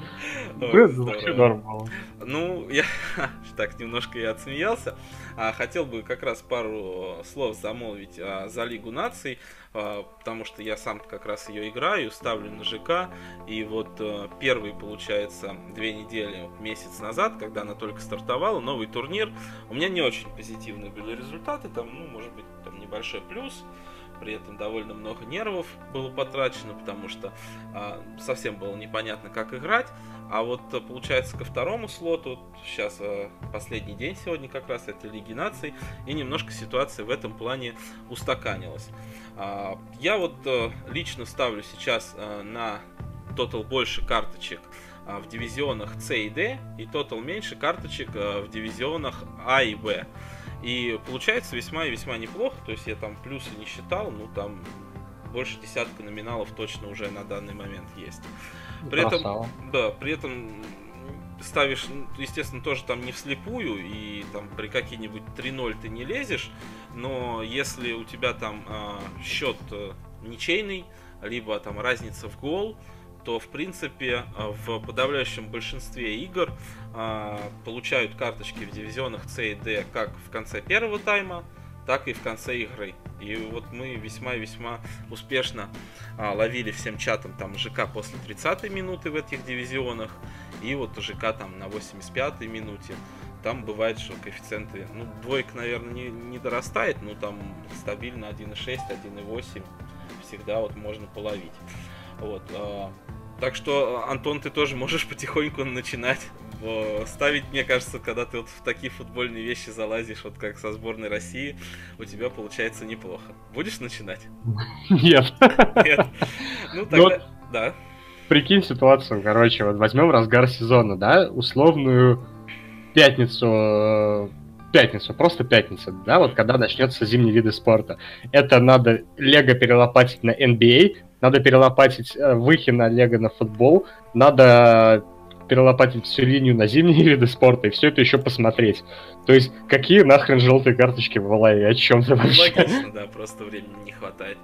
Вообще нормально. Ну, я так немножко и отсмеялся. А, хотел бы как раз пару слов замолвить а, за Лигу наций, потому что я сам как раз ее играю, ставлю на ЖК. И вот а, первый, получается, две недели, месяц назад, когда она только стартовала, новый турнир, у меня не очень позитивные были результаты, там, ну, может быть, там небольшой плюс при этом довольно много нервов было потрачено, потому что а, совсем было непонятно, как играть. А вот э, получается ко второму слоту, сейчас а, последний день сегодня как раз это Лиги Наций, и немножко ситуация в этом плане устаканилась. А, я вот а, лично ставлю сейчас а, на тотал больше карточек а, в дивизионах С и Д, и тотал меньше карточек а, в дивизионах А и Б. И получается весьма и весьма неплохо. То есть я там плюсы не считал, ну там больше десятка номиналов точно уже на данный момент есть. При Красава. этом, да, при этом ставишь, ну, естественно, тоже там не вслепую, и там при какие-нибудь 3-0 ты не лезешь, но если у тебя там а, счет э, ничейный, либо там разница в гол, то в принципе а, в подавляющем большинстве игр а, получают карточки в дивизионах С и Д как в конце первого тайма, так и в конце игры. И вот мы весьма весьма успешно а, ловили всем чатом там ЖК после 30 минуты в этих дивизионах, и вот ЖК там на 85 минуте. Там бывает, что коэффициенты, ну, двойка, наверное, не, не дорастает, но там стабильно 1.6, 1.8 всегда вот можно половить. Вот. А, так что, Антон, ты тоже можешь потихоньку начинать ставить, мне кажется, когда ты вот в такие футбольные вещи залазишь, вот как со сборной России, у тебя получается неплохо. Будешь начинать? Нет. Нет. Ну тогда, да. Прикинь ситуацию, короче, вот возьмем разгар сезона, да, условную пятницу э, пятницу, просто пятница, да, вот когда начнется зимние виды спорта. Это надо Лего перелопатить на NBA, надо перелопатить э, выхи на Лего на футбол, надо перелопатить всю линию на зимние виды спорта и все это еще посмотреть. То есть, какие нахрен желтые карточки в лайве, о чем ты вообще? Логично, да, просто времени не хватает.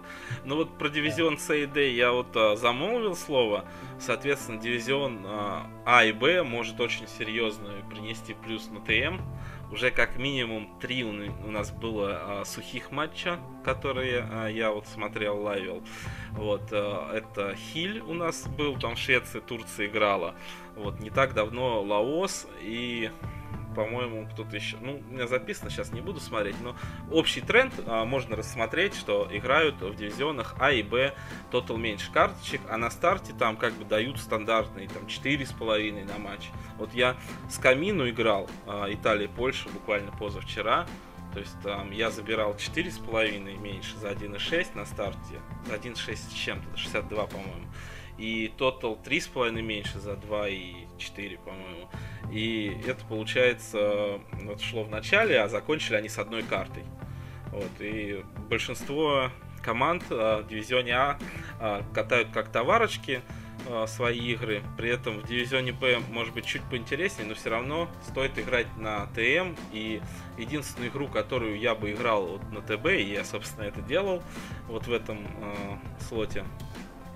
Ну вот про дивизион С и Д я вот а, замолвил слово. Соответственно, дивизион а, а и Б может очень серьезно принести плюс на ТМ уже как минимум три у нас было а, сухих матча, которые а, я вот смотрел, лайвил. Вот, а, это Хиль у нас был, там в Швеции, Турция играла. Вот, не так давно Лаос и по-моему, кто-то еще... Ну, у меня записано, сейчас не буду смотреть, но общий тренд а, можно рассмотреть, что играют в дивизионах А и Б тотал меньше карточек, а на старте там как бы дают стандартные, там, 4,5 на матч. Вот я с Камину играл, а, Италия, Польша, буквально позавчера, то есть там я забирал 4,5 меньше за 1,6 на старте, за 1,6 с чем-то, 62, по-моему. И тотал 3,5 меньше за 2,4, по-моему. И это, получается, вот шло в начале, а закончили они с одной картой. Вот, и большинство команд а, в дивизионе А, а катают как товарочки а, свои игры. При этом в дивизионе Б может быть чуть поинтереснее, но все равно стоит играть на ТМ. И единственную игру, которую я бы играл вот на ТБ, и я, собственно, это делал вот в этом э, слоте,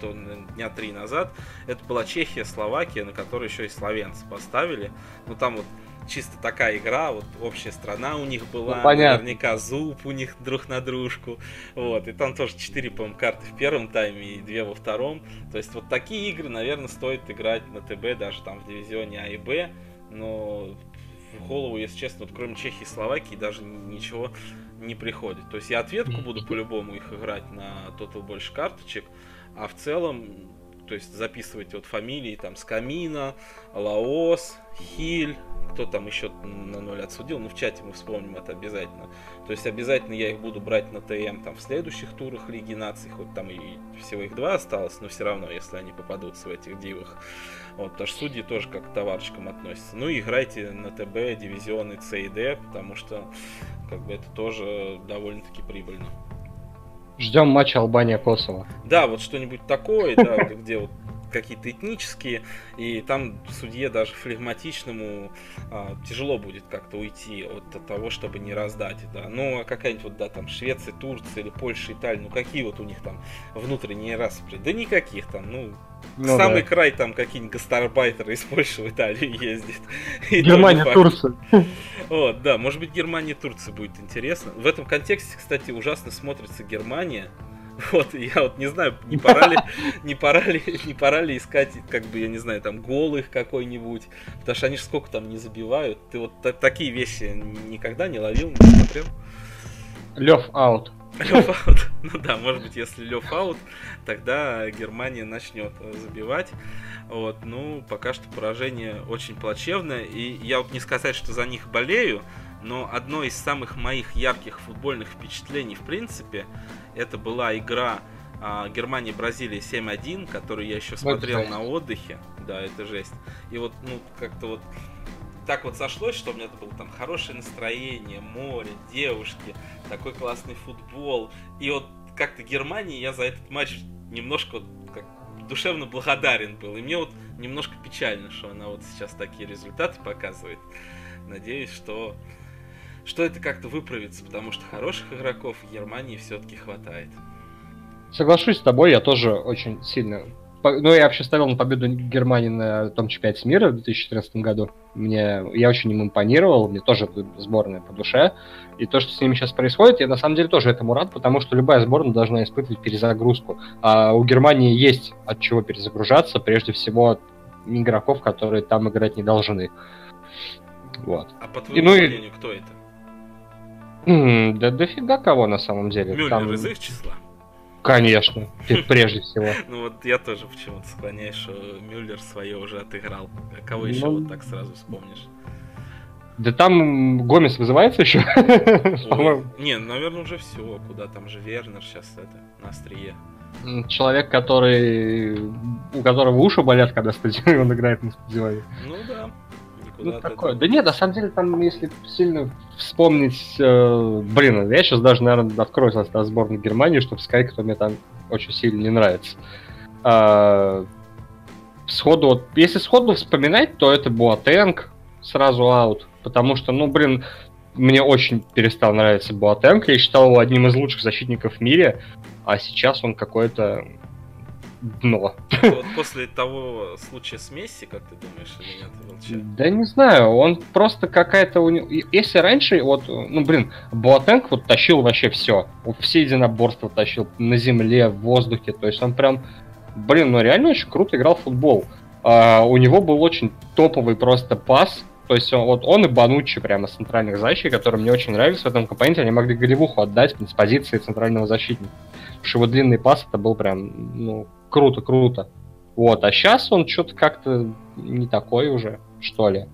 что дня три назад, это была Чехия, Словакия, на которой еще и словенцы поставили. Ну там вот чисто такая игра, вот общая страна у них была, ну, наверняка зуб у них друг на дружку, вот, и там тоже 4, по-моему, карты в первом тайме и 2 во втором, то есть вот такие игры, наверное, стоит играть на ТБ, даже там в дивизионе А и Б, но в голову, если честно, вот кроме Чехии и Словакии даже ничего не приходит, то есть я ответку буду по-любому их играть на Total больше карточек, а в целом, то есть записывать вот фамилии там Скамина, Лаос, Хиль, кто там еще на ноль отсудил, ну в чате мы вспомним это обязательно. То есть обязательно я их буду брать на ТМ там в следующих турах Лиги Наций, хоть там и всего их два осталось, но все равно, если они попадутся в этих дивах. Вот, потому что судьи тоже как к товарищам относятся. Ну и играйте на ТБ, дивизионы С и Д, потому что как бы это тоже довольно-таки прибыльно. Ждем матча Албания-Косово. Да, вот что-нибудь такое, да, где вот какие-то этнические, и там судье даже флегматичному а, тяжело будет как-то уйти от, от того, чтобы не раздать. Да. Ну, а какая-нибудь вот, да, там, Швеция, Турция или Польша, Италия, ну, какие вот у них там внутренние распри? Да никаких там, ну, ну, самый да. край там какие-нибудь гастарбайтеры из Польши в Италию ездит. Германия, Турция. Вот, да, может быть Германия, Турция будет интересно. В этом контексте, кстати, ужасно смотрится Германия. Вот, я вот не знаю, не пора ли, не пора ли, не пора ли искать, как бы, я не знаю, там, голых какой-нибудь, потому что они же сколько там не забивают. Ты вот такие вещи никогда не ловил, не смотрел? Лев аут. Лев аут. Ну да, может быть, если Лев аут, тогда Германия начнет забивать. Вот, ну, пока что поражение очень плачевное. И я вот не сказать, что за них болею, но одно из самых моих ярких футбольных впечатлений, в принципе, это была игра а, Германия-Бразилия 7-1, которую я еще смотрел вот на отдыхе. Да, это жесть. И вот, ну, как-то вот так вот сошлось, что у меня было там хорошее настроение, море, девушки, такой классный футбол. И вот как-то Германии я за этот матч немножко как душевно благодарен был. И мне вот немножко печально, что она вот сейчас такие результаты показывает. Надеюсь, что, что это как-то выправится, потому что хороших игроков в Германии все-таки хватает. Соглашусь с тобой, я тоже очень сильно ну, я вообще ставил на победу Германии на том чемпионате мира в 2014 году. Мне, я очень им импонировал, мне тоже сборная по душе. И то, что с ними сейчас происходит, я на самом деле тоже этому рад, потому что любая сборная должна испытывать перезагрузку. А у Германии есть от чего перезагружаться, прежде всего от игроков, которые там играть не должны. Вот. А по твоему и, ну, мнению, кто это? М- да дофига кого на самом деле. Мюллер там... из их числа? Конечно, прежде всего. Ну вот я тоже почему-то склоняюсь, что Мюллер свое уже отыграл. А кого еще ну, вот так сразу вспомнишь? Да там Гомес вызывается еще? Не, наверное, уже все. Куда там же Вернер сейчас это, на острие. Человек, который... у которого уши болят, когда стадион играет на стадионе. Ну да. Ну, такое. Да нет, на самом деле, там, если сильно вспомнить... Э, блин, я сейчас даже, наверное, открою состав сборной Германии, чтобы сказать, кто мне там очень сильно не нравится. А, сходу, вот, если сходу вспоминать, то это Буатенг, сразу аут. Потому что, ну, блин, мне очень перестал нравиться Буатенг. Я считал его одним из лучших защитников в мире, а сейчас он какой-то дно. Вот после того случая с Месси, как ты думаешь, или нет, Волча? Да не знаю, он просто какая-то у него... Если раньше, вот, ну, блин, Буатенг вот тащил вообще все. Все единоборства тащил на земле, в воздухе, то есть он прям, блин, ну реально очень круто играл в футбол. А, у него был очень топовый просто пас, то есть он, вот он и Банучи прямо центральных защитников, которые мне очень нравились в этом компоненте, они могли голевуху отдать с позиции центрального защитника. Потому что его длинный пас это был прям, ну, круто, круто. Вот, а сейчас он что-то как-то не такой уже, что ли.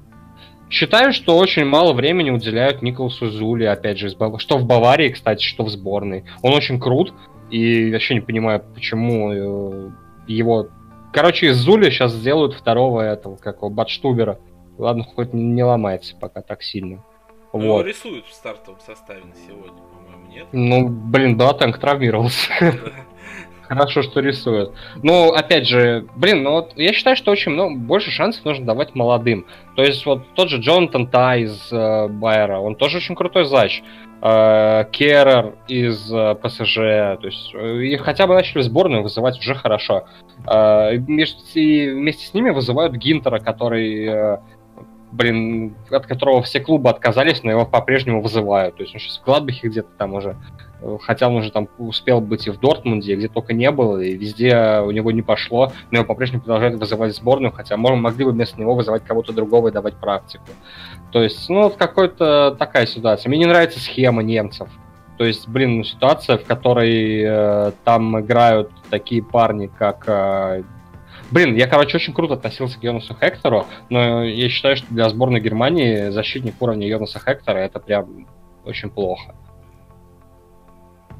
Считаю, что очень мало времени уделяют Николасу Зули, опять же, что в Баварии, кстати, что в сборной. Он очень крут, и вообще не понимаю, почему э, его... Короче, из Зули сейчас сделают второго этого, как его, Батштубера. Ладно, хоть не ломается пока так сильно. Ну, вот. рисуют в стартовом составе на сегодня, по-моему, нет? Ну, блин, да, танк травмировался. Хорошо, что рисуют. Но, опять же, блин, ну вот я считаю, что очень много, больше шансов нужно давать молодым. То есть вот тот же Джонатан Та из э, Байера, он тоже очень крутой зач. Э, Керрер из э, ПСЖ, то есть э, их хотя бы начали сборную вызывать уже хорошо. Э, и вместе с ними вызывают Гинтера, который э, блин, от которого все клубы отказались, но его по-прежнему вызывают. То есть он сейчас в Гладбахе где-то там уже, хотя он уже там успел быть и в Дортмунде, где только не было, и везде у него не пошло, но его по-прежнему продолжают вызывать в сборную, хотя мы могли бы вместо него вызывать кого-то другого и давать практику. То есть, ну, вот какая-то такая ситуация. Мне не нравится схема немцев. То есть, блин, ситуация, в которой э, там играют такие парни, как э, Блин, я, короче, очень круто относился к Йонасу Хектору, но я считаю, что для сборной Германии защитник уровня Йонаса Хектора это прям очень плохо.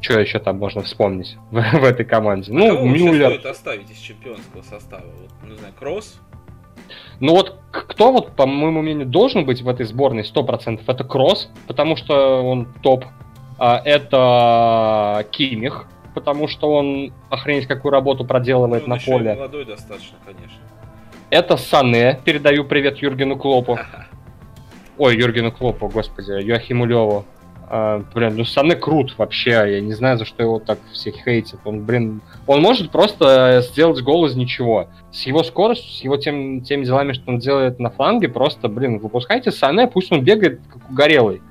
Что еще там можно вспомнить в, в этой команде? А ну, Мюллер. стоит оставить из чемпионского состава? Вот, не знаю, Кросс? Ну вот кто вот, по моему мнению, должен быть в этой сборной 100%, это Кросс, потому что он топ. А, это Кимих, потому что он охренеть какую работу проделывает ну, на поле. молодой достаточно, конечно. Это Сане, передаю привет Юргену Клопу. Ой, Юргену Клопу, господи, Йоахиму Леву. А, блин, ну Сане крут вообще, я не знаю, за что его так все хейтят. Он, блин, он может просто сделать гол из ничего. С его скоростью, с его тем, теми делами, что он делает на фланге, просто, блин, выпускайте Сане, пусть он бегает как угорелый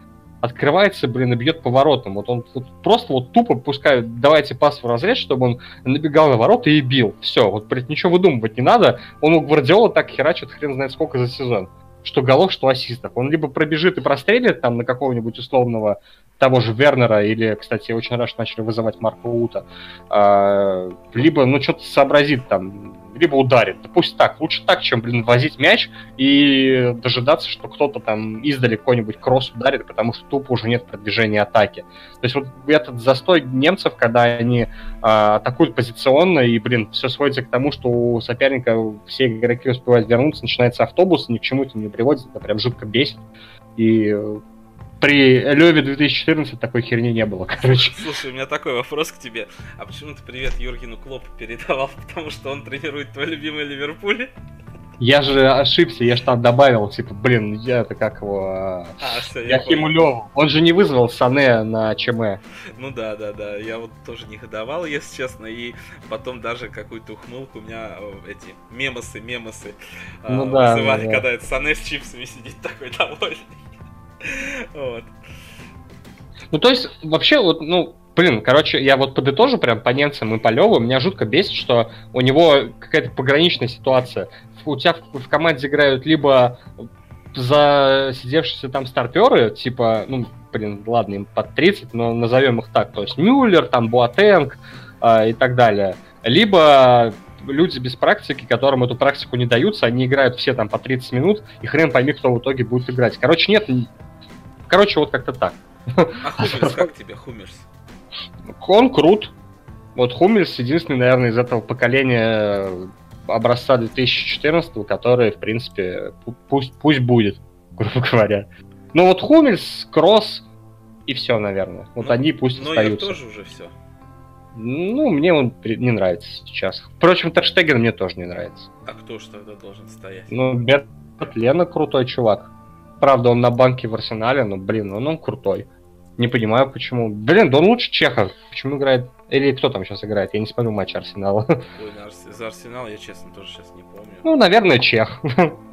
открывается, блин, и бьет поворотом. Вот он вот просто вот тупо пускает, давайте пас в разрез, чтобы он набегал на ворота и бил. Все, вот, блядь, ничего выдумывать не надо. Он у Гвардиола так херачит хрен знает сколько за сезон. Что голов, что ассистов. Он либо пробежит и прострелит там на какого-нибудь условного того же Вернера, или, кстати, очень рад, что начали вызывать Марка Ута, а, либо, ну, что-то сообразит там, либо ударит. Да пусть так, лучше так, чем, блин, возить мяч и дожидаться, что кто-то там издали какой-нибудь кросс ударит, потому что тупо уже нет продвижения атаки. То есть вот этот застой немцев, когда они а, атакуют позиционно, и, блин, все сводится к тому, что у соперника все игроки успевают вернуться, начинается автобус, ни к чему это не приводит, это прям жутко бесит. И при Леве 2014 такой херни не было, короче. Слушай, у меня такой вопрос к тебе. А почему ты привет Юргену Клопу передавал? Потому что он тренирует твой любимый Ливерпуль? Я же ошибся, я же там добавил, типа, блин, я это как его... А, а все, я, я Химулеву. Он же не вызвал Сане на ЧМ. Ну да, да, да, я вот тоже не годовал, если честно, и потом даже какую-то ухмылку у меня эти мемосы, мемосы ну, э, да, вызывали, да, да. когда это Сане с чипсами сидит такой довольный. Вот. Ну, то есть, вообще, вот, ну, блин, короче, я вот подытожу прям по немцам и по Леву, меня жутко бесит, что у него какая-то пограничная ситуация. У тебя в, в команде играют либо засидевшиеся там старперы, типа, ну, блин, ладно, им под 30, но назовем их так, то есть Мюллер, там, Буатенг, э, и так далее. Либо люди без практики, которым эту практику не даются, они играют все там по 30 минут, и хрен пойми, кто в итоге будет играть. Короче, нет, короче, вот как-то так. А Хумерс как тебе, Хумерс? Он крут. Вот Хумерс единственный, наверное, из этого поколения образца 2014, который, в принципе, пусть, пусть будет, грубо говоря. Ну вот Хумельс, Кросс и все, наверное. Вот но, они пусть но остаются. Но тоже уже все. Ну, мне он не нравится сейчас. Впрочем, Терштеген мне тоже не нравится. А кто же тогда должен стоять? Ну, Берт Лена крутой чувак. Правда, он на банке в Арсенале, но, блин, он, он крутой. Не понимаю, почему. Блин, да он лучше Чехов. Почему играет... Или кто там сейчас играет? Я не смотрю матч Арсенала. Ой, за Арсенал я, честно, тоже сейчас не помню. Ну, наверное, Чех.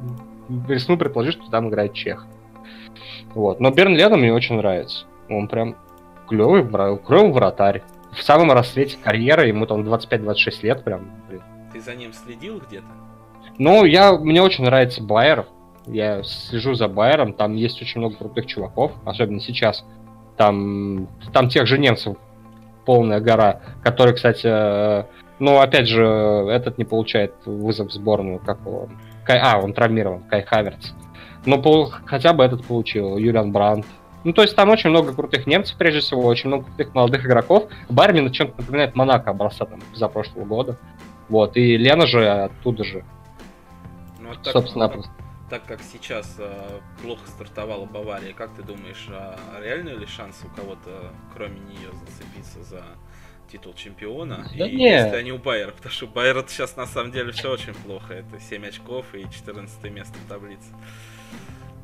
Рискну предположить, что там играет Чех. Вот. Но Берн Лена мне очень нравится. Он прям клевый, клевый вратарь. В самом рассвете карьеры, ему там 25-26 лет прям. Блин. Ты за ним следил где-то? Ну, я, мне очень нравится Байер. Я слежу за Байером, там есть очень много крутых чуваков, особенно сейчас. Там, там тех же немцев полная гора, которые, кстати, э, ну, опять же, этот не получает вызов в сборную, как его... Кай, а, он травмирован, Кай Хаверц. Но пол, хотя бы этот получил, Юлиан Брандт. Ну, то есть там очень много крутых немцев, прежде всего, очень много крутых молодых игроков. Бармин чем-то напоминает Монако образца там за прошлого года. Вот, и Лена же оттуда же. Ну, вот так, Собственно, просто так как сейчас э, плохо стартовала Бавария, как ты думаешь, а реальны ли шансы у кого-то, кроме нее, зацепиться за титул чемпиона? Да и нет. если они у Байера, потому что у Байера сейчас на самом деле все очень плохо. Это 7 очков и 14 место в таблице.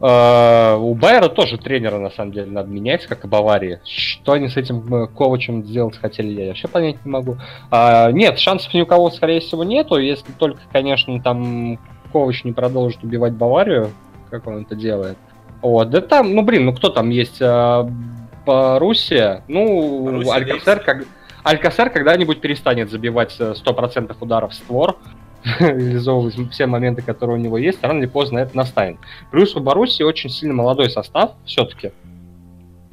Uh, у Байера тоже тренера, на самом деле, надо менять, как и Баварии. Что они с этим э, Ковачем сделать хотели, я вообще понять не могу. Uh, нет, шансов ни у кого, скорее всего, нету, если только, конечно, там Ковач не продолжит убивать Баварию, как он это делает. Вот, да там, ну блин, ну кто там есть? А, Боруссия, ну, Алькасер, как... Алькасер когда-нибудь перестанет забивать 100% э, ударов в створ, реализовывать все моменты, которые у него есть, рано или поздно это настанет. Плюс у Боруссии очень сильно молодой состав все-таки.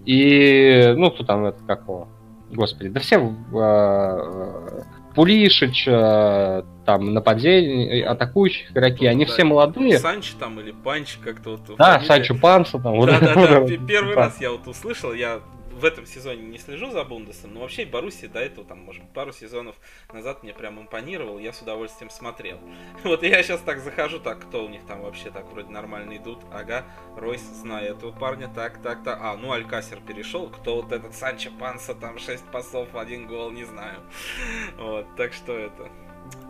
И, ну, кто там, это, как его, господи, да все э, Пулишич, э, там, нападение, атакующих игроки, они да, все молодые. Санчо там или Панч как-то вот. Да, фамилия... Санчо Панса там. Да, да, да, первый раз я вот услышал, я в этом сезоне не слежу за Бундесом, но вообще Баруси до этого, там, может, пару сезонов назад мне прям импонировал, я с удовольствием смотрел. Вот я сейчас так захожу, так, кто у них там вообще так вроде нормально идут, ага, Ройс, знаю этого парня, так, так, так, а, ну Алькасер перешел, кто вот этот Санчо Панса, там, 6 пасов, один гол, не знаю. Вот, так что это...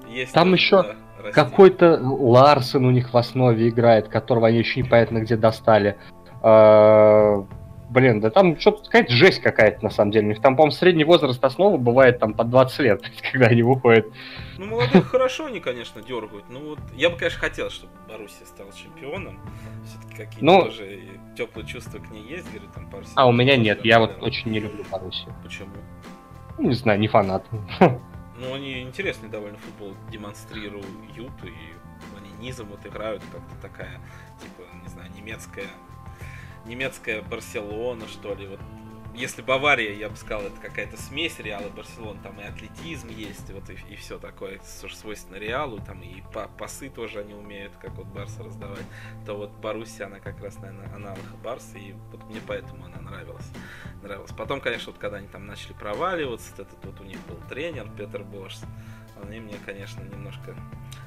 Есть Там еще да, какой-то Ларсен у них в основе играет, которого они еще непонятно где достали. Блин, да там что-то какая-то жесть какая-то на самом деле. У них там, по-моему, средний возраст основы бывает там по 20 лет, когда они выходят. Ну, молодых хорошо они, конечно, дергают. Ну, вот я бы, конечно, хотел, чтобы Боруссия стал чемпионом. Все-таки какие-то ну, тоже теплые чувства к ней есть, говорю, там пару А у меня нет, я вот очень не люблю Боруссию. Почему? Ну, не знаю, не фанат. Ну, они интересный довольно футбол демонстрируют, и они низом вот играют, как-то такая, типа, не знаю, немецкая немецкая Барселона, что ли. Вот если Бавария, я бы сказал, это какая-то смесь Реала и Барселона, там и атлетизм есть, вот и, и все такое, свойственно Реалу, там и па пасы тоже они умеют, как вот Барса раздавать, то вот Боруссия, она как раз, наверное, аналог Барса, и вот мне поэтому она нравилась. нравилась. Потом, конечно, вот когда они там начали проваливаться, этот вот у них был тренер Петр Бошс, они мне, конечно, немножко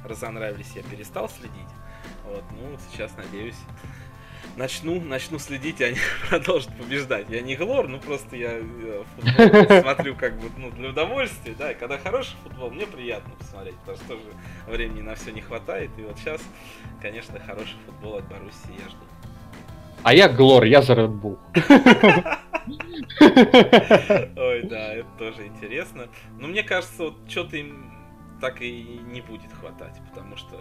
разонравились, я перестал следить. Вот, ну, сейчас, надеюсь, начну, начну следить, и они продолжат побеждать. Я не глор, ну просто я футбол смотрю как бы ну, для удовольствия, да, и когда хороший футбол, мне приятно посмотреть, потому что тоже времени на все не хватает, и вот сейчас, конечно, хороший футбол от Боруссии я жду. А я Глор, я за Red Bull. Ой, да, это тоже интересно. Но мне кажется, вот что-то им так и не будет хватать, потому что,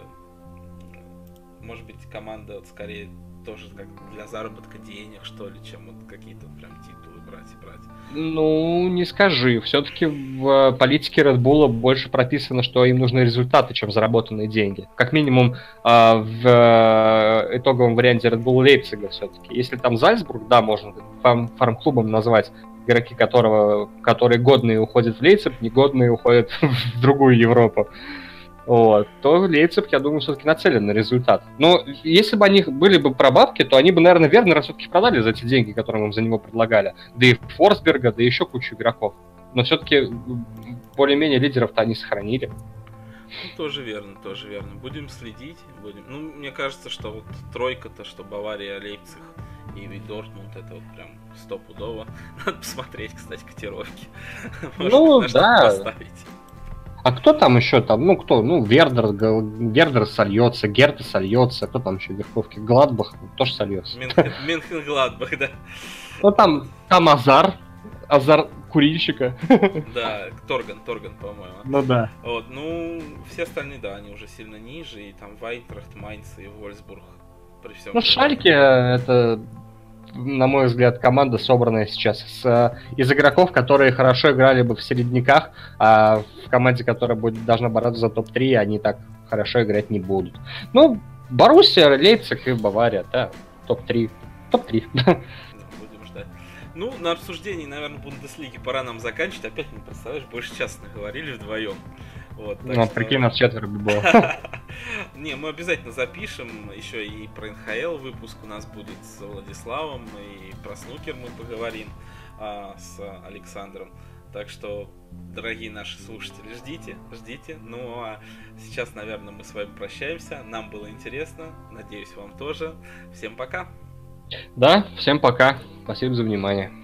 может быть, команда вот скорее тоже как для заработка денег, что ли, чем вот какие-то прям титулы брать и брать. Ну, не скажи. Все-таки в политике Red Bull больше прописано, что им нужны результаты, чем заработанные деньги. Как минимум а, в э, итоговом варианте Red Bull Лейпцига все-таки. Если там Зальцбург, да, можно фарм-клубом назвать, игроки которого, которые годные уходят в Лейцеп, негодные уходят в другую Европу. Вот, то Лейцеп, я думаю, все-таки нацелен на результат. Но если бы они были бы прабабки, то они бы, наверное, Вернера все-таки продали за те деньги, которые им за него предлагали. Да и Форсберга, да и еще кучу игроков. Но все-таки более-менее лидеров-то они сохранили. Ну, тоже верно, тоже верно. Будем следить, будем. Ну, мне кажется, что вот тройка-то, что Бавария, Лейпциг и Дортмунд, это вот прям стопудово. Надо посмотреть, кстати, котировки. Может, ну, да. Поставить. А кто там еще там? Ну, кто? Ну, Вердер, Вердер сольется, Герта сольется, кто там еще в верховке? Гладбах тоже сольется. Минхен Гладбах, да. Ну, там, там Азар, Азар курильщика. Да, Торган, Торган, по-моему. Ну да. Вот, ну, все остальные, да, они уже сильно ниже, и там Вайнтрахт, Майнц и Вольсбург. При всем ну, Шальке это на мой взгляд, команда собранная сейчас с, э, из игроков, которые хорошо играли бы в середняках, а в команде, которая будет, должна бороться за топ-3, они так хорошо играть не будут. Ну, Боруссия, Лейпциг и Бавария, да, топ-3. Топ-3. Ну, на обсуждении, наверное, Бундеслиги пора нам заканчивать. Опять не представляешь, больше часа наговорили вдвоем. Вот, ну, что... прикинь, нас четверо было. Не, мы обязательно запишем еще и про НХЛ выпуск у нас будет с Владиславом, и про снукер мы поговорим а, с Александром. Так что, дорогие наши слушатели, ждите, ждите. Ну а сейчас, наверное, мы с вами прощаемся. Нам было интересно. Надеюсь, вам тоже. Всем пока. Да, всем пока. Спасибо за внимание.